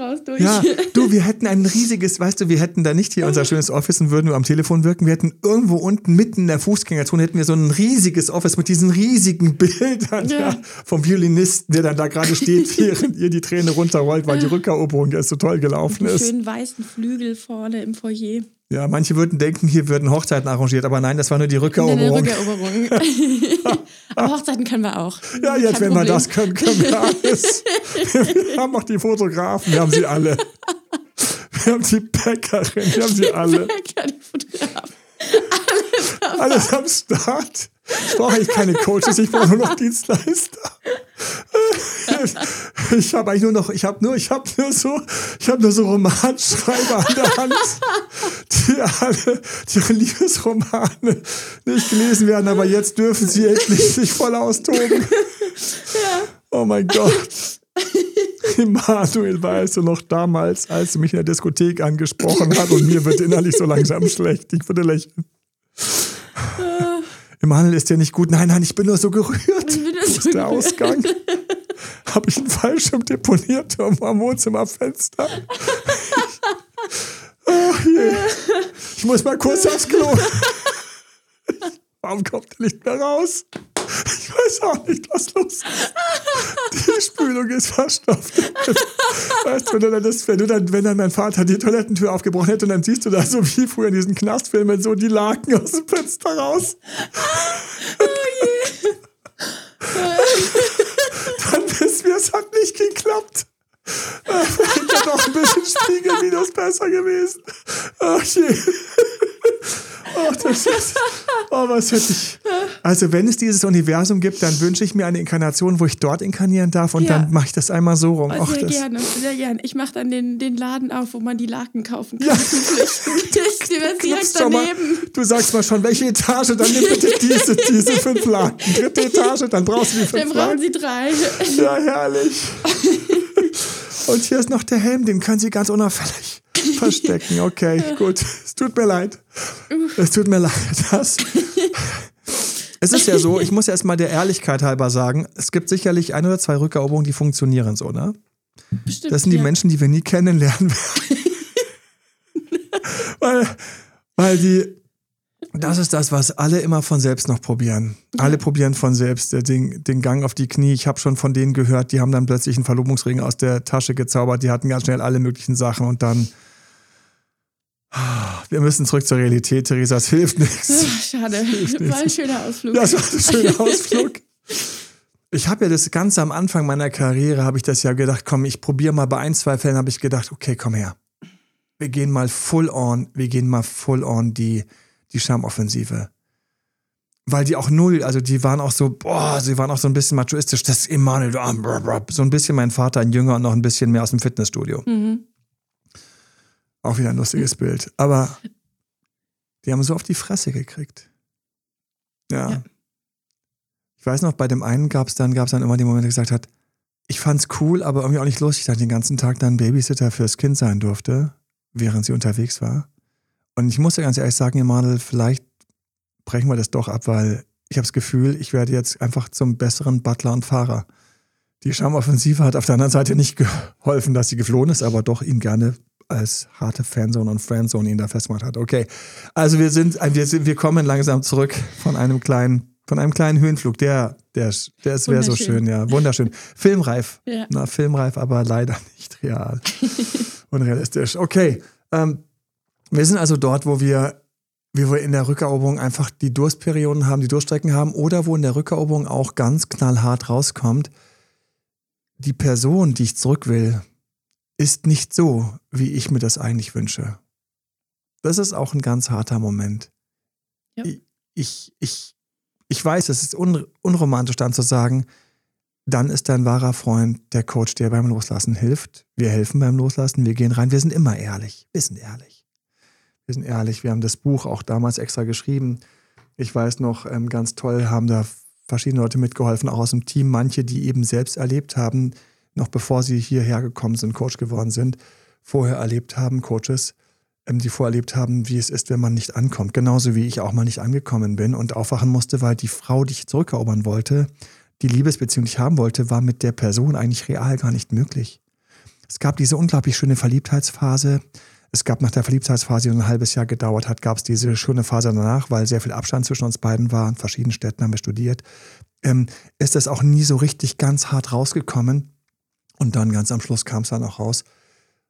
Speaker 3: Blumenstrauß durch.
Speaker 1: Ja, du, wir hätten ein riesiges, weißt du, wir hätten da nicht hier unser schönes Office und würden nur am Telefon wirken. Wir hätten irgendwo unten mitten in der Fußgängerzone hätten wir so ein riesiges Office mit diesen riesigen Bildern
Speaker 3: Ja.
Speaker 1: ja. vom Violinisten, der dann da gerade steht, während ihr die Träne runterrollt, weil die Rückeroberung ja so toll gelaufen
Speaker 3: Die
Speaker 1: ist.
Speaker 3: schönen weißen Flügel vorne im Foyer.
Speaker 1: Ja, manche würden denken, hier würden Hochzeiten arrangiert, aber nein, das war nur die Rückeroberung.
Speaker 3: Rückeroberung. Aber Hochzeiten können wir auch.
Speaker 1: Ja, jetzt,
Speaker 3: Kein
Speaker 1: wenn wir
Speaker 3: Problem.
Speaker 1: das können, können wir alles. Wir haben auch die Fotografen, wir haben sie alle. Wir haben die Bäckerin, wir haben sie alle.
Speaker 3: Ja, die Fotografen.
Speaker 1: Alles am Start. Ich brauche eigentlich keine Coaches, ich brauche nur noch Dienstleister. Ich habe eigentlich nur noch, ich habe nur, ich habe nur so, ich habe nur so Romanschreiber an der Hand, die alle, deren Liebesromane nicht gelesen werden, aber jetzt dürfen sie endlich sich voll austoben. Oh mein Gott. Emanuel, weißt du noch damals, als du mich in der Diskothek angesprochen hast und mir wird innerlich so langsam schlecht. Ich würde lächeln. Emanuel ist ja nicht gut. Nein, nein, ich bin nur so gerührt.
Speaker 3: Ich bin nur so
Speaker 1: ist der. Ausgang? Habe ich einen Fallschirm deponiert am Wohnzimmerfenster? Oh je. Ich muss mal kurz aufs Klo. Warum kommt er nicht mehr raus? Ich weiß auch nicht, was los ist. Die Spülung ist verstopft. Weißt du, wenn, du dann das, wenn, du dann, wenn dann mein Vater die Toilettentür aufgebrochen hätte und dann siehst du da so wie früher in diesen Knastfilmen so die Laken aus dem Fenster raus. dann wissen wir, es hat nicht geklappt. Ich hätte doch ein bisschen Spiegelminus besser gewesen. Ach je. Ach, das ist, oh, was hätte ich. Also, wenn es dieses Universum gibt, dann wünsche ich mir eine Inkarnation, wo ich dort inkarnieren darf und
Speaker 3: Ja.
Speaker 1: dann mache ich das einmal so rum.
Speaker 3: Oh, sehr
Speaker 1: das,
Speaker 3: gerne, sehr gerne. Ich mache dann den, den Laden auf, wo man die Laken kaufen kann.
Speaker 1: Ja.
Speaker 3: direkt
Speaker 1: Knipst schon mal, du sagst mal schon, welche Etage, dann nimm bitte diese, diese fünf Laken. Dritte Etage, dann brauchst du die
Speaker 3: Dann
Speaker 1: fünf
Speaker 3: brauchen
Speaker 1: Laken.
Speaker 3: Sie drei.
Speaker 1: Ja, herrlich. Und hier ist noch der Helm, den können Sie ganz unauffällig verstecken. Okay, gut. Es tut mir leid. Es tut mir leid. Das. Es ist ja so, ich muss erst mal der Ehrlichkeit halber sagen, es gibt sicherlich ein oder zwei Rückeroberungen, die funktionieren so, ne?
Speaker 3: Bestimmt,
Speaker 1: Das sind die
Speaker 3: ja.
Speaker 1: Menschen, die wir nie kennenlernen werden. weil, weil die, das ist das, was alle immer von selbst noch probieren. Alle probieren von selbst äh, den, den Gang auf die Knie. Ich habe schon von denen gehört, die haben dann plötzlich einen Verlobungsring aus der Tasche gezaubert. Die hatten ganz schnell alle möglichen Sachen und dann. Wir müssen zurück zur Realität, Theresa. Es hilft nichts.
Speaker 3: Ach, Schade. War ein schöner Ausflug.
Speaker 1: Das war ein schöner Ausflug. Ich habe ja das Ganze am Anfang meiner Karriere, habe ich das ja gedacht, komm, ich probiere mal bei ein, zwei Fällen, habe ich gedacht, okay, komm her. Wir gehen mal full on, wir gehen mal full on die, die Charmoffensive. Weil die auch null, also die waren auch so, boah, sie waren auch so ein bisschen machoistisch. Das ist Emanuel, ah, so ein bisschen mein Vater, ein Jünger und noch ein bisschen mehr aus dem Fitnessstudio.
Speaker 3: Mhm.
Speaker 1: Auch wieder ein lustiges Bild. Aber die haben so auf die Fresse gekriegt. Ja.
Speaker 3: Ja.
Speaker 1: Ich weiß noch, bei dem einen gab es dann, gab's dann immer den Moment, wo er gesagt hat, ich fand's cool, aber irgendwie auch nicht lustig, dass ich den ganzen Tag dann Babysitter fürs Kind sein durfte, während sie unterwegs war. Und ich musste ganz ehrlich sagen, Emanuel, vielleicht brechen wir das doch ab, weil ich habe das Gefühl, ich werde jetzt einfach zum besseren Butler und Fahrer. Die Schamoffensive hat auf der anderen Seite nicht geholfen, dass sie geflohen ist, aber doch ihn gerne als harte Fanzone und Friendzone ihn da festgemacht hat. Okay, also wir sind, wir sind, wir kommen langsam zurück von einem kleinen, von einem kleinen Höhenflug. Der, der, der ist wäre so schön, ja, wunderschön. Filmreif,
Speaker 3: Ja.
Speaker 1: na filmreif, aber leider nicht real, unrealistisch. Okay, ähm, wir sind also dort, wo wir, wie wir in der Rückeroberung einfach die Durstperioden haben, die Durststrecken haben, oder wo in der Rückeroberung auch ganz knallhart rauskommt, die Person, die ich zurück will, ist nicht so, wie ich mir das eigentlich wünsche. Das ist auch ein ganz harter Moment.
Speaker 3: Ja.
Speaker 1: Ich, ich, ich, weiß, es ist un, unromantisch dann zu sagen, dann ist dein wahrer Freund der Coach, der beim Loslassen hilft. Wir helfen beim Loslassen, wir gehen rein, wir sind immer ehrlich. Wir sind ehrlich. Wir sind ehrlich, wir haben das Buch auch damals extra geschrieben. Ich weiß noch, ähm, ganz toll haben da verschiedene Leute mitgeholfen, auch aus dem Team, manche, die eben selbst erlebt haben, noch bevor sie hierher gekommen sind, Coach geworden sind, vorher erlebt haben, Coaches, ähm, die vorerlebt haben, wie es ist, wenn man nicht ankommt. Genauso wie ich auch mal nicht angekommen bin und aufwachen musste, weil die Frau, die ich zurückerobern wollte, die Liebesbeziehung, die ich haben wollte, war mit der Person eigentlich real gar nicht möglich. Es gab diese unglaublich schöne Verliebtheitsphase. Es gab nach der Verliebtheitsphase, die ein halbes Jahr gedauert hat, gab es diese schöne Phase danach, weil sehr viel Abstand zwischen uns beiden war. In verschiedenen Städten haben wir studiert. Ähm, ist das auch nie so richtig ganz hart rausgekommen. Und dann ganz am Schluss kam es dann auch raus.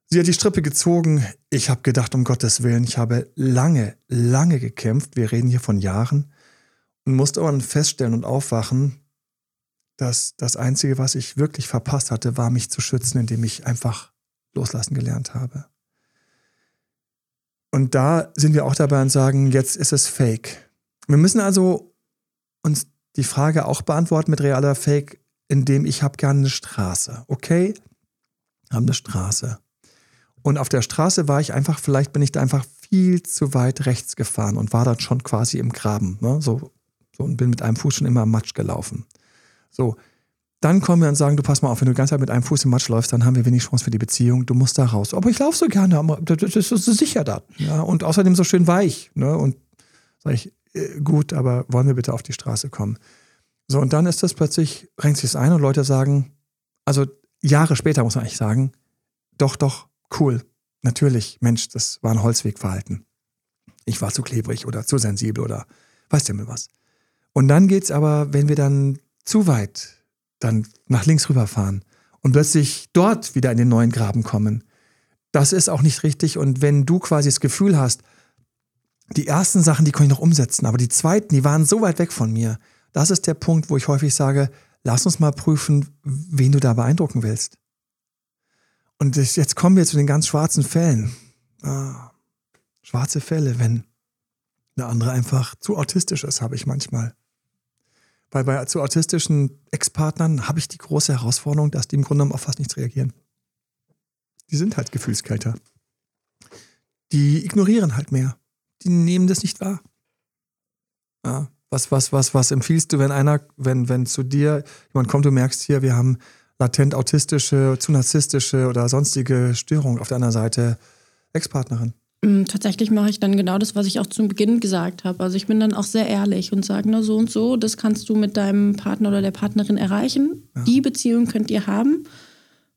Speaker 1: Sie hat die Strippe gezogen. Ich habe gedacht, um Gottes Willen, ich habe lange, lange gekämpft. Wir reden hier von Jahren. Und musste aber feststellen und aufwachen, dass das Einzige, was ich wirklich verpasst hatte, war, mich zu schützen, indem ich einfach loslassen gelernt habe. Und da sind wir auch dabei und sagen, jetzt ist es fake. Wir müssen also uns die Frage auch beantworten mit realer Fake, indem ich habe gerne eine Straße. Okay, haben eine Straße. Und auf der Straße war ich einfach, vielleicht bin ich da einfach viel zu weit rechts gefahren und war dann schon quasi im Graben. Ne? So, so und bin mit einem Fuß schon immer im Matsch gelaufen. So, dann kommen wir und sagen, du pass mal auf, wenn du die ganze Zeit mit einem Fuß im Matsch läufst, dann haben wir wenig Chance für die Beziehung, du musst da raus. Aber ich laufe so gerne, aber das ist sicher da. Ja? Und außerdem so schön weich. Ne? Und sage ich, äh, gut, aber wollen wir bitte auf die Straße kommen? So, und dann ist das plötzlich, renkt sich es ein und Leute sagen, also Jahre später muss man eigentlich sagen, doch, doch, cool, natürlich, Mensch, das war ein Holzwegverhalten. Ich war zu klebrig oder zu sensibel oder weißt du mir was. Und dann geht's aber, wenn wir dann zu weit dann nach links rüberfahren und plötzlich dort wieder in den neuen Graben kommen. Das ist auch nicht richtig. Und wenn du quasi das Gefühl hast, die ersten Sachen, die konnte ich noch umsetzen, aber die zweiten, die waren so weit weg von mir. Das ist der Punkt, wo ich häufig sage, lass uns mal prüfen, wen du da beeindrucken willst. Und jetzt kommen wir zu den ganz schwarzen Fällen. Ah, schwarze Fälle, wenn der andere einfach zu autistisch ist, habe ich manchmal. Weil bei zu autistischen Ex-Partnern habe ich die große Herausforderung, dass die im Grunde genommen auf fast nichts reagieren. Die sind halt gefühlskälter. Die ignorieren halt mehr. Die nehmen das nicht wahr. Ja, was, was, was, was empfiehlst du, wenn einer, wenn, wenn zu dir jemand kommt, du merkst hier, wir haben latent autistische, zu narzisstische oder sonstige Störungen auf der anderen Seite Ex-Partnerin?
Speaker 3: Mm, tatsächlich mache ich dann genau das, was ich auch zu Beginn gesagt habe. Also ich bin dann auch sehr ehrlich und sage, na so und so, das kannst du mit deinem Partner oder der Partnerin erreichen. Ja. Die Beziehung könnt ihr haben.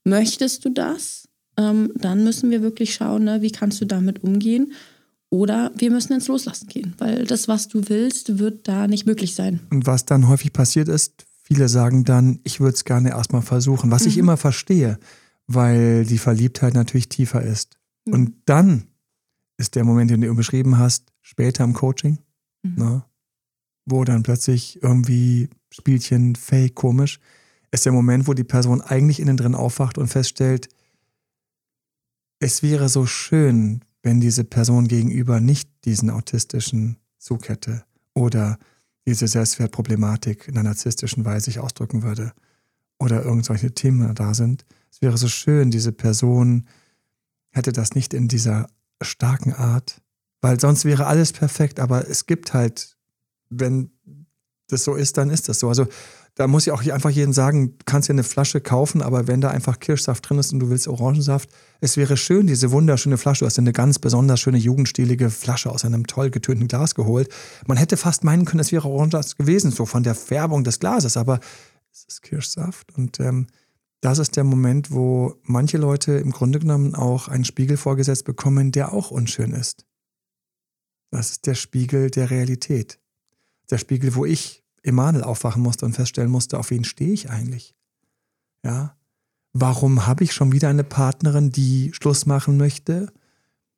Speaker 3: Möchtest du das? Ähm, dann müssen wir wirklich schauen, ne, wie kannst du damit umgehen. Oder wir müssen ins Loslassen gehen, weil das, was du willst, wird da nicht möglich sein.
Speaker 1: Und was dann häufig passiert ist, viele sagen dann, ich würde es gerne erstmal versuchen, was mhm. ich immer verstehe, weil die Verliebtheit natürlich tiefer ist. Mhm. Und dann ist der Moment, den du beschrieben hast, später im Coaching, mhm. ne? wo dann plötzlich irgendwie Spielchen, fake, komisch, ist der Moment, wo die Person eigentlich innen drin aufwacht und feststellt, es wäre so schön, wenn diese Person gegenüber nicht diesen autistischen Zug hätte oder diese Selbstwertproblematik in einer narzisstischen Weise sich ausdrücken würde oder irgendwelche Themen da sind. Es wäre so schön, diese Person hätte das nicht in dieser starken Art, weil sonst wäre alles perfekt, aber es gibt halt, wenn das so ist, dann ist das so. Also da muss ich auch einfach jedem sagen, du kannst dir eine Flasche kaufen, aber wenn da einfach Kirschsaft drin ist und du willst Orangensaft, es wäre schön, diese wunderschöne Flasche, du hast eine ganz besonders schöne jugendstilige Flasche aus einem toll getönten Glas geholt. Man hätte fast meinen können, es wäre Orangensaft gewesen, so von der Färbung des Glases, aber es ist Kirschsaft und ähm, das ist der Moment, wo manche Leute im Grunde genommen auch einen Spiegel vorgesetzt bekommen, der auch unschön ist. Das ist der Spiegel der Realität. Der Spiegel, wo ich Emanuel aufwachen musste und feststellen musste, auf wen stehe ich eigentlich? Ja? Warum habe ich schon wieder eine Partnerin, die Schluss machen möchte?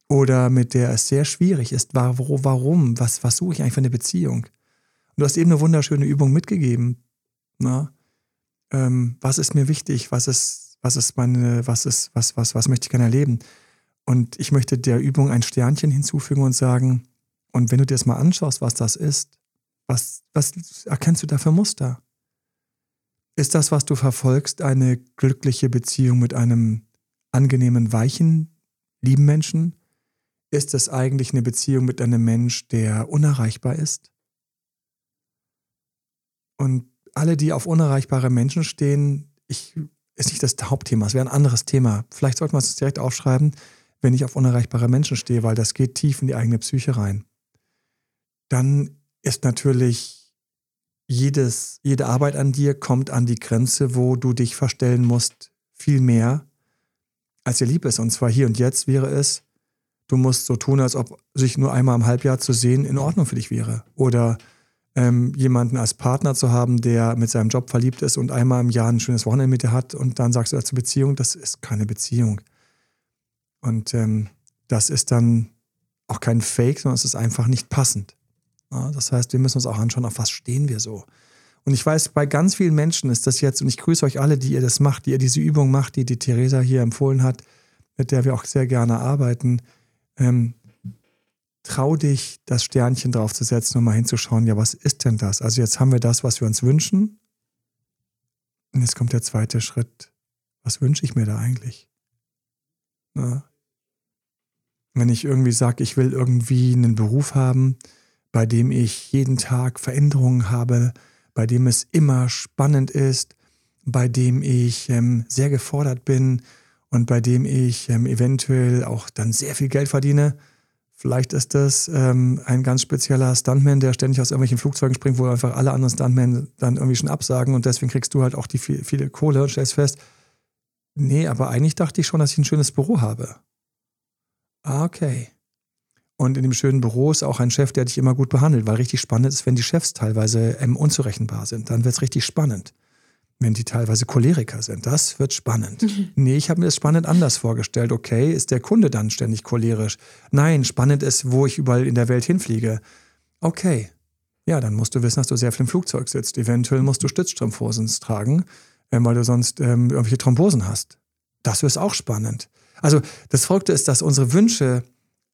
Speaker 1: Oder mit der es sehr schwierig ist? Warum? Was, was suche ich eigentlich für eine Beziehung? Und du hast eben eine wunderschöne Übung mitgegeben. Na? Ähm, was ist mir wichtig, was ist, was ist meine, was ist, was, was, was möchte ich gerne erleben? Und ich möchte der Übung ein Sternchen hinzufügen und sagen, und wenn du dir das mal anschaust, was das ist, was, was erkennst du da für Muster? Ist das, was du verfolgst, eine glückliche Beziehung mit einem angenehmen, weichen, lieben Menschen? ist es eigentlich eine Beziehung mit einem Mensch, der unerreichbar ist? Und alle, die auf unerreichbare Menschen stehen, ich, ist nicht das Hauptthema, es wäre ein anderes Thema. Vielleicht sollten wir es direkt aufschreiben, wenn ich auf unerreichbare Menschen stehe, weil das geht tief in die eigene Psyche rein. Dann ist natürlich jedes, jede Arbeit an dir kommt an die Grenze, wo du dich verstellen musst, viel mehr, als dir lieb ist. Und zwar hier und jetzt wäre es, du musst so tun, als ob sich nur einmal im Halbjahr zu sehen in Ordnung für dich wäre. Oder ähm, jemanden als Partner zu haben, der mit seinem Job verliebt ist und einmal im Jahr ein schönes Wochenende mit dir hat und dann sagst du dazu Beziehung, das ist keine Beziehung. Und ähm, das ist dann auch kein Fake, sondern es ist einfach nicht passend. Ja, das heißt, wir müssen uns auch anschauen, auf was stehen wir so. Und ich weiß, bei ganz vielen Menschen ist das jetzt, und ich grüße euch alle, die ihr das macht, die ihr diese Übung macht, die die Theresa hier empfohlen hat, mit der wir auch sehr gerne arbeiten. Ähm, trau dich, das Sternchen draufzusetzen und mal hinzuschauen, ja, was ist denn das? Also jetzt haben wir das, was wir uns wünschen. Und jetzt kommt der zweite Schritt. Was wünsche ich mir da eigentlich? Ja. Wenn ich irgendwie sage, ich will irgendwie einen Beruf haben, bei dem ich jeden Tag Veränderungen habe, bei dem es immer spannend ist, bei dem ich ähm, sehr gefordert bin und bei dem ich ähm, eventuell auch dann sehr viel Geld verdiene, Vielleicht ist das ähm, ein ganz spezieller Stuntman, der ständig aus irgendwelchen Flugzeugen springt, wo einfach alle anderen Stuntmen dann irgendwie schon absagen und deswegen kriegst du halt auch die viel, viele Kohle und stellst fest, nee, aber eigentlich dachte ich schon, dass ich ein schönes Büro habe. Ah, okay. Und in dem schönen Büro ist auch ein Chef, der dich immer gut behandelt, weil richtig spannend ist, wenn die Chefs teilweise ähm, unzurechenbar sind. Dann wird es richtig spannend wenn die teilweise Choleriker sind. Das wird spannend. Mhm. Nee, ich habe mir das spannend anders vorgestellt. Okay, ist der Kunde dann ständig cholerisch? Nein, spannend ist, wo ich überall in der Welt hinfliege. Okay, ja, dann musst du wissen, dass du sehr viel im Flugzeug sitzt. Eventuell musst du Stützstrumpfhosen tragen, ähm, weil du sonst ähm, irgendwelche Thrombosen hast. Das ist auch spannend. Also das Folgte ist, dass unsere Wünsche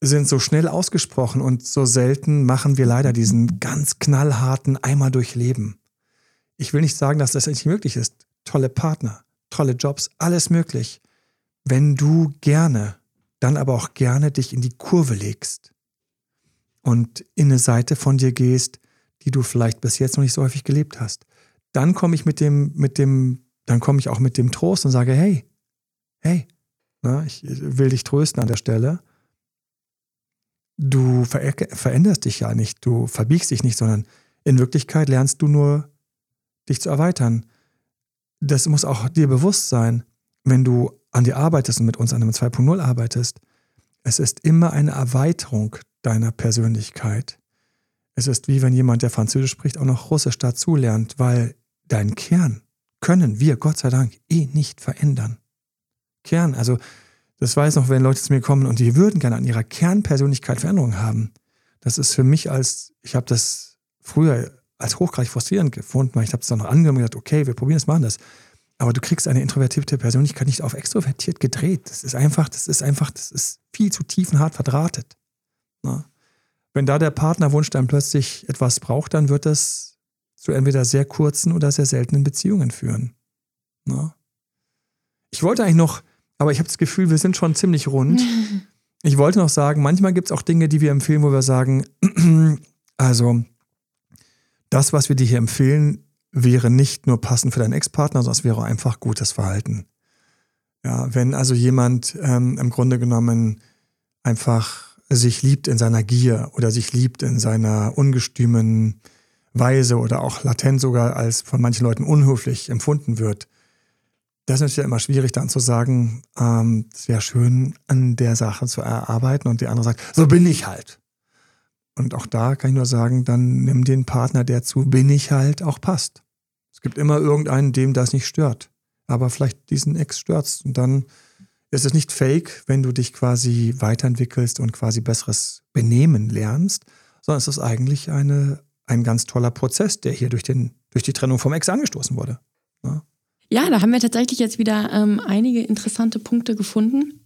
Speaker 1: sind so schnell ausgesprochen und so selten machen wir leider diesen ganz knallharten einmal durchleben. Ich will nicht sagen, dass das nicht möglich ist. Tolle Partner, tolle Jobs, alles möglich. Wenn du gerne, dann aber auch gerne dich in die Kurve legst und in eine Seite von dir gehst, die du vielleicht bis jetzt noch nicht so häufig gelebt hast. Dann komme ich mit dem, mit dem, dann komme ich auch mit dem Trost und sage, hey, hey, na, ich will dich trösten an der Stelle. Du veränderst dich ja nicht, du verbiegst dich nicht, sondern in Wirklichkeit lernst du nur dich zu erweitern. Das muss auch dir bewusst sein, wenn du an dir arbeitest und mit uns an einem 2.0 arbeitest. Es ist immer eine Erweiterung deiner Persönlichkeit. Es ist wie wenn jemand, der Französisch spricht, auch noch Russisch dazulernt, weil dein Kern können wir, Gott sei Dank, eh nicht verändern. Kern, also das weiß noch, wenn Leute zu mir kommen und die würden gerne an ihrer Kernpersönlichkeit Veränderungen haben. Das ist für mich als, ich habe das früher als hochgradig frustrierend gefunden, weil ich habe es dann noch angenommen und gedacht, okay, wir probieren es, machen das. Aber du kriegst eine introvertierte Persönlichkeit nicht auf extrovertiert gedreht. Das ist einfach, das ist einfach, das ist viel zu tiefenhart verdrahtet. Na? Ne? Wenn da der Partnerwunsch dann plötzlich etwas braucht, dann wird das zu entweder sehr kurzen oder sehr seltenen Beziehungen führen. Na? Ne? Ich wollte eigentlich noch, aber ich habe das Gefühl, wir sind schon ziemlich rund. Ich wollte noch sagen, manchmal gibt es auch Dinge, die wir empfehlen, wo wir sagen, also das, was wir dir hier empfehlen, wäre nicht nur passend für deinen Ex-Partner, sondern es wäre einfach gutes Verhalten. Ja, wenn also jemand ähm, im Grunde genommen einfach sich liebt in seiner Gier oder sich liebt in seiner ungestümen Weise oder auch latent sogar als von manchen Leuten unhöflich empfunden wird, das ist natürlich immer schwierig dann zu sagen, ähm, es wäre schön, an der Sache zu erarbeiten und der andere sagt, so bin ich halt. Und auch da kann ich nur sagen, dann nimm den Partner, der zu bin ich halt auch passt. Es gibt immer irgendeinen, dem das nicht stört. Aber vielleicht diesen Ex stört's. Und dann ist es nicht fake, wenn du dich quasi weiterentwickelst und quasi besseres Benehmen lernst, sondern es ist eigentlich eine, ein ganz toller Prozess, der hier durch, den, durch die Trennung vom Ex angestoßen wurde.
Speaker 3: Ja, ja da haben wir tatsächlich jetzt wieder ähm, einige interessante Punkte gefunden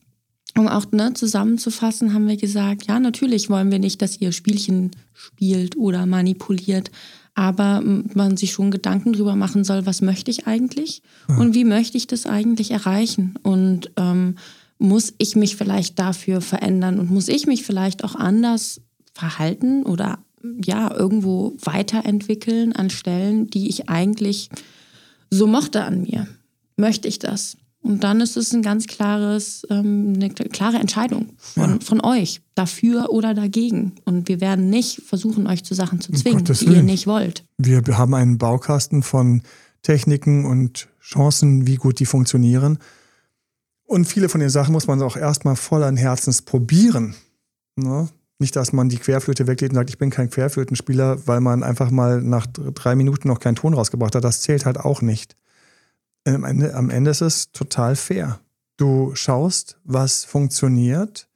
Speaker 3: um auch ne, zusammenzufassen, haben wir gesagt, ja, natürlich wollen wir nicht, dass ihr Spielchen spielt oder manipuliert, aber man sich schon Gedanken drüber machen soll, was möchte ich eigentlich ja. und wie möchte ich das eigentlich erreichen und ähm, muss ich mich vielleicht dafür verändern und muss ich mich vielleicht auch anders verhalten oder ja, irgendwo weiterentwickeln an Stellen, die ich eigentlich so mochte an mir. Möchte ich das? Und dann ist es ein ganz klares, ähm, eine klare Entscheidung von, ja. von euch, dafür oder dagegen. Und wir werden nicht versuchen, euch zu Sachen zu zwingen, die ihr nicht wollt.
Speaker 1: Wir haben einen Baukasten von Techniken und Chancen, wie gut die funktionieren. Und viele von den Sachen muss man auch erstmal vollen Herzens probieren. Ne? Nicht, dass man die Querflöte weglegt und sagt, ich bin kein Querflötenspieler, weil man einfach mal nach drei Minuten noch keinen Ton rausgebracht hat. Das zählt halt auch nicht am Ende, am Ende ist es total fair. Du schaust, was funktioniert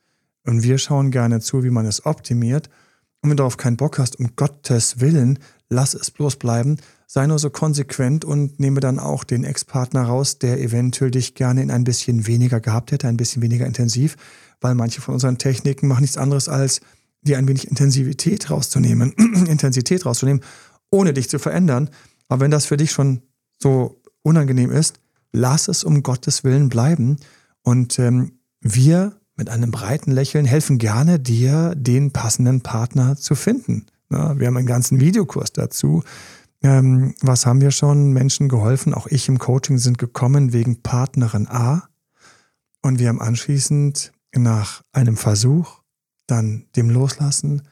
Speaker 1: und wir schauen gerne zu, wie man es optimiert. Und wenn du darauf keinen Bock hast, um Gottes Willen, lass es bloß bleiben. Sei nur so konsequent und nehme dann auch den Ex-Partner raus, der eventuell dich gerne in ein bisschen weniger gehabt hätte, ein bisschen weniger intensiv, weil manche von unseren Techniken machen nichts anderes als dir ein wenig Intensivität rauszunehmen, Intensität rauszunehmen, ohne dich zu verändern. Aber wenn das für dich schon so unangenehm ist, lass es um Gottes Willen bleiben. Und ähm, wir mit einem breiten Lächeln helfen gerne, dir den passenden Partner zu finden. Ja, wir haben einen ganzen Videokurs dazu. Ähm, was haben wir schon Menschen geholfen? Auch ich im Coaching sind gekommen wegen Partnerin A. Und wir haben anschließend nach einem Versuch, dann dem Loslassen,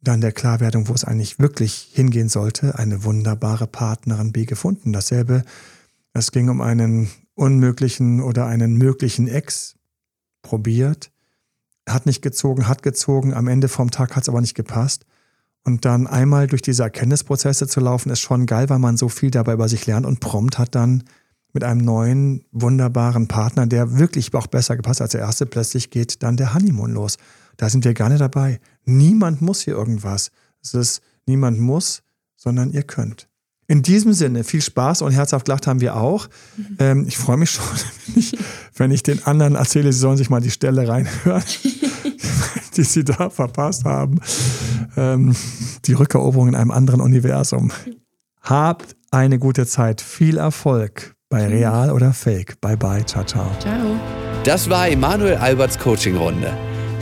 Speaker 1: dann der Klarwerdung, wo es eigentlich wirklich hingehen sollte, eine wunderbare Partnerin B gefunden. Dasselbe es ging um einen unmöglichen oder einen möglichen Ex. Probiert. Hat nicht gezogen, hat gezogen. Am Ende vom Tag hat es aber nicht gepasst. Und dann einmal durch diese Erkenntnisprozesse zu laufen, ist schon geil, weil man so viel dabei über sich lernt und prompt hat dann mit einem neuen, wunderbaren Partner, der wirklich auch besser gepasst als der erste, plötzlich geht dann der Honeymoon los. Da sind wir nicht dabei. Niemand muss hier irgendwas. Es ist niemand muss, sondern ihr könnt. In diesem Sinne, viel Spaß und herzhaft gelacht haben wir auch. Ähm, ich freue mich schon, wenn ich, wenn ich, den anderen erzähle, sie sollen sich mal die Stelle reinhören, die sie da verpasst haben. Ähm, die Rückeroberung in einem anderen Universum. Habt eine gute Zeit. Viel Erfolg bei Real oder Fake. Bye bye. Ciao, ciao. Ciao.
Speaker 2: Das war Emanuel Alberts Coaching-Runde.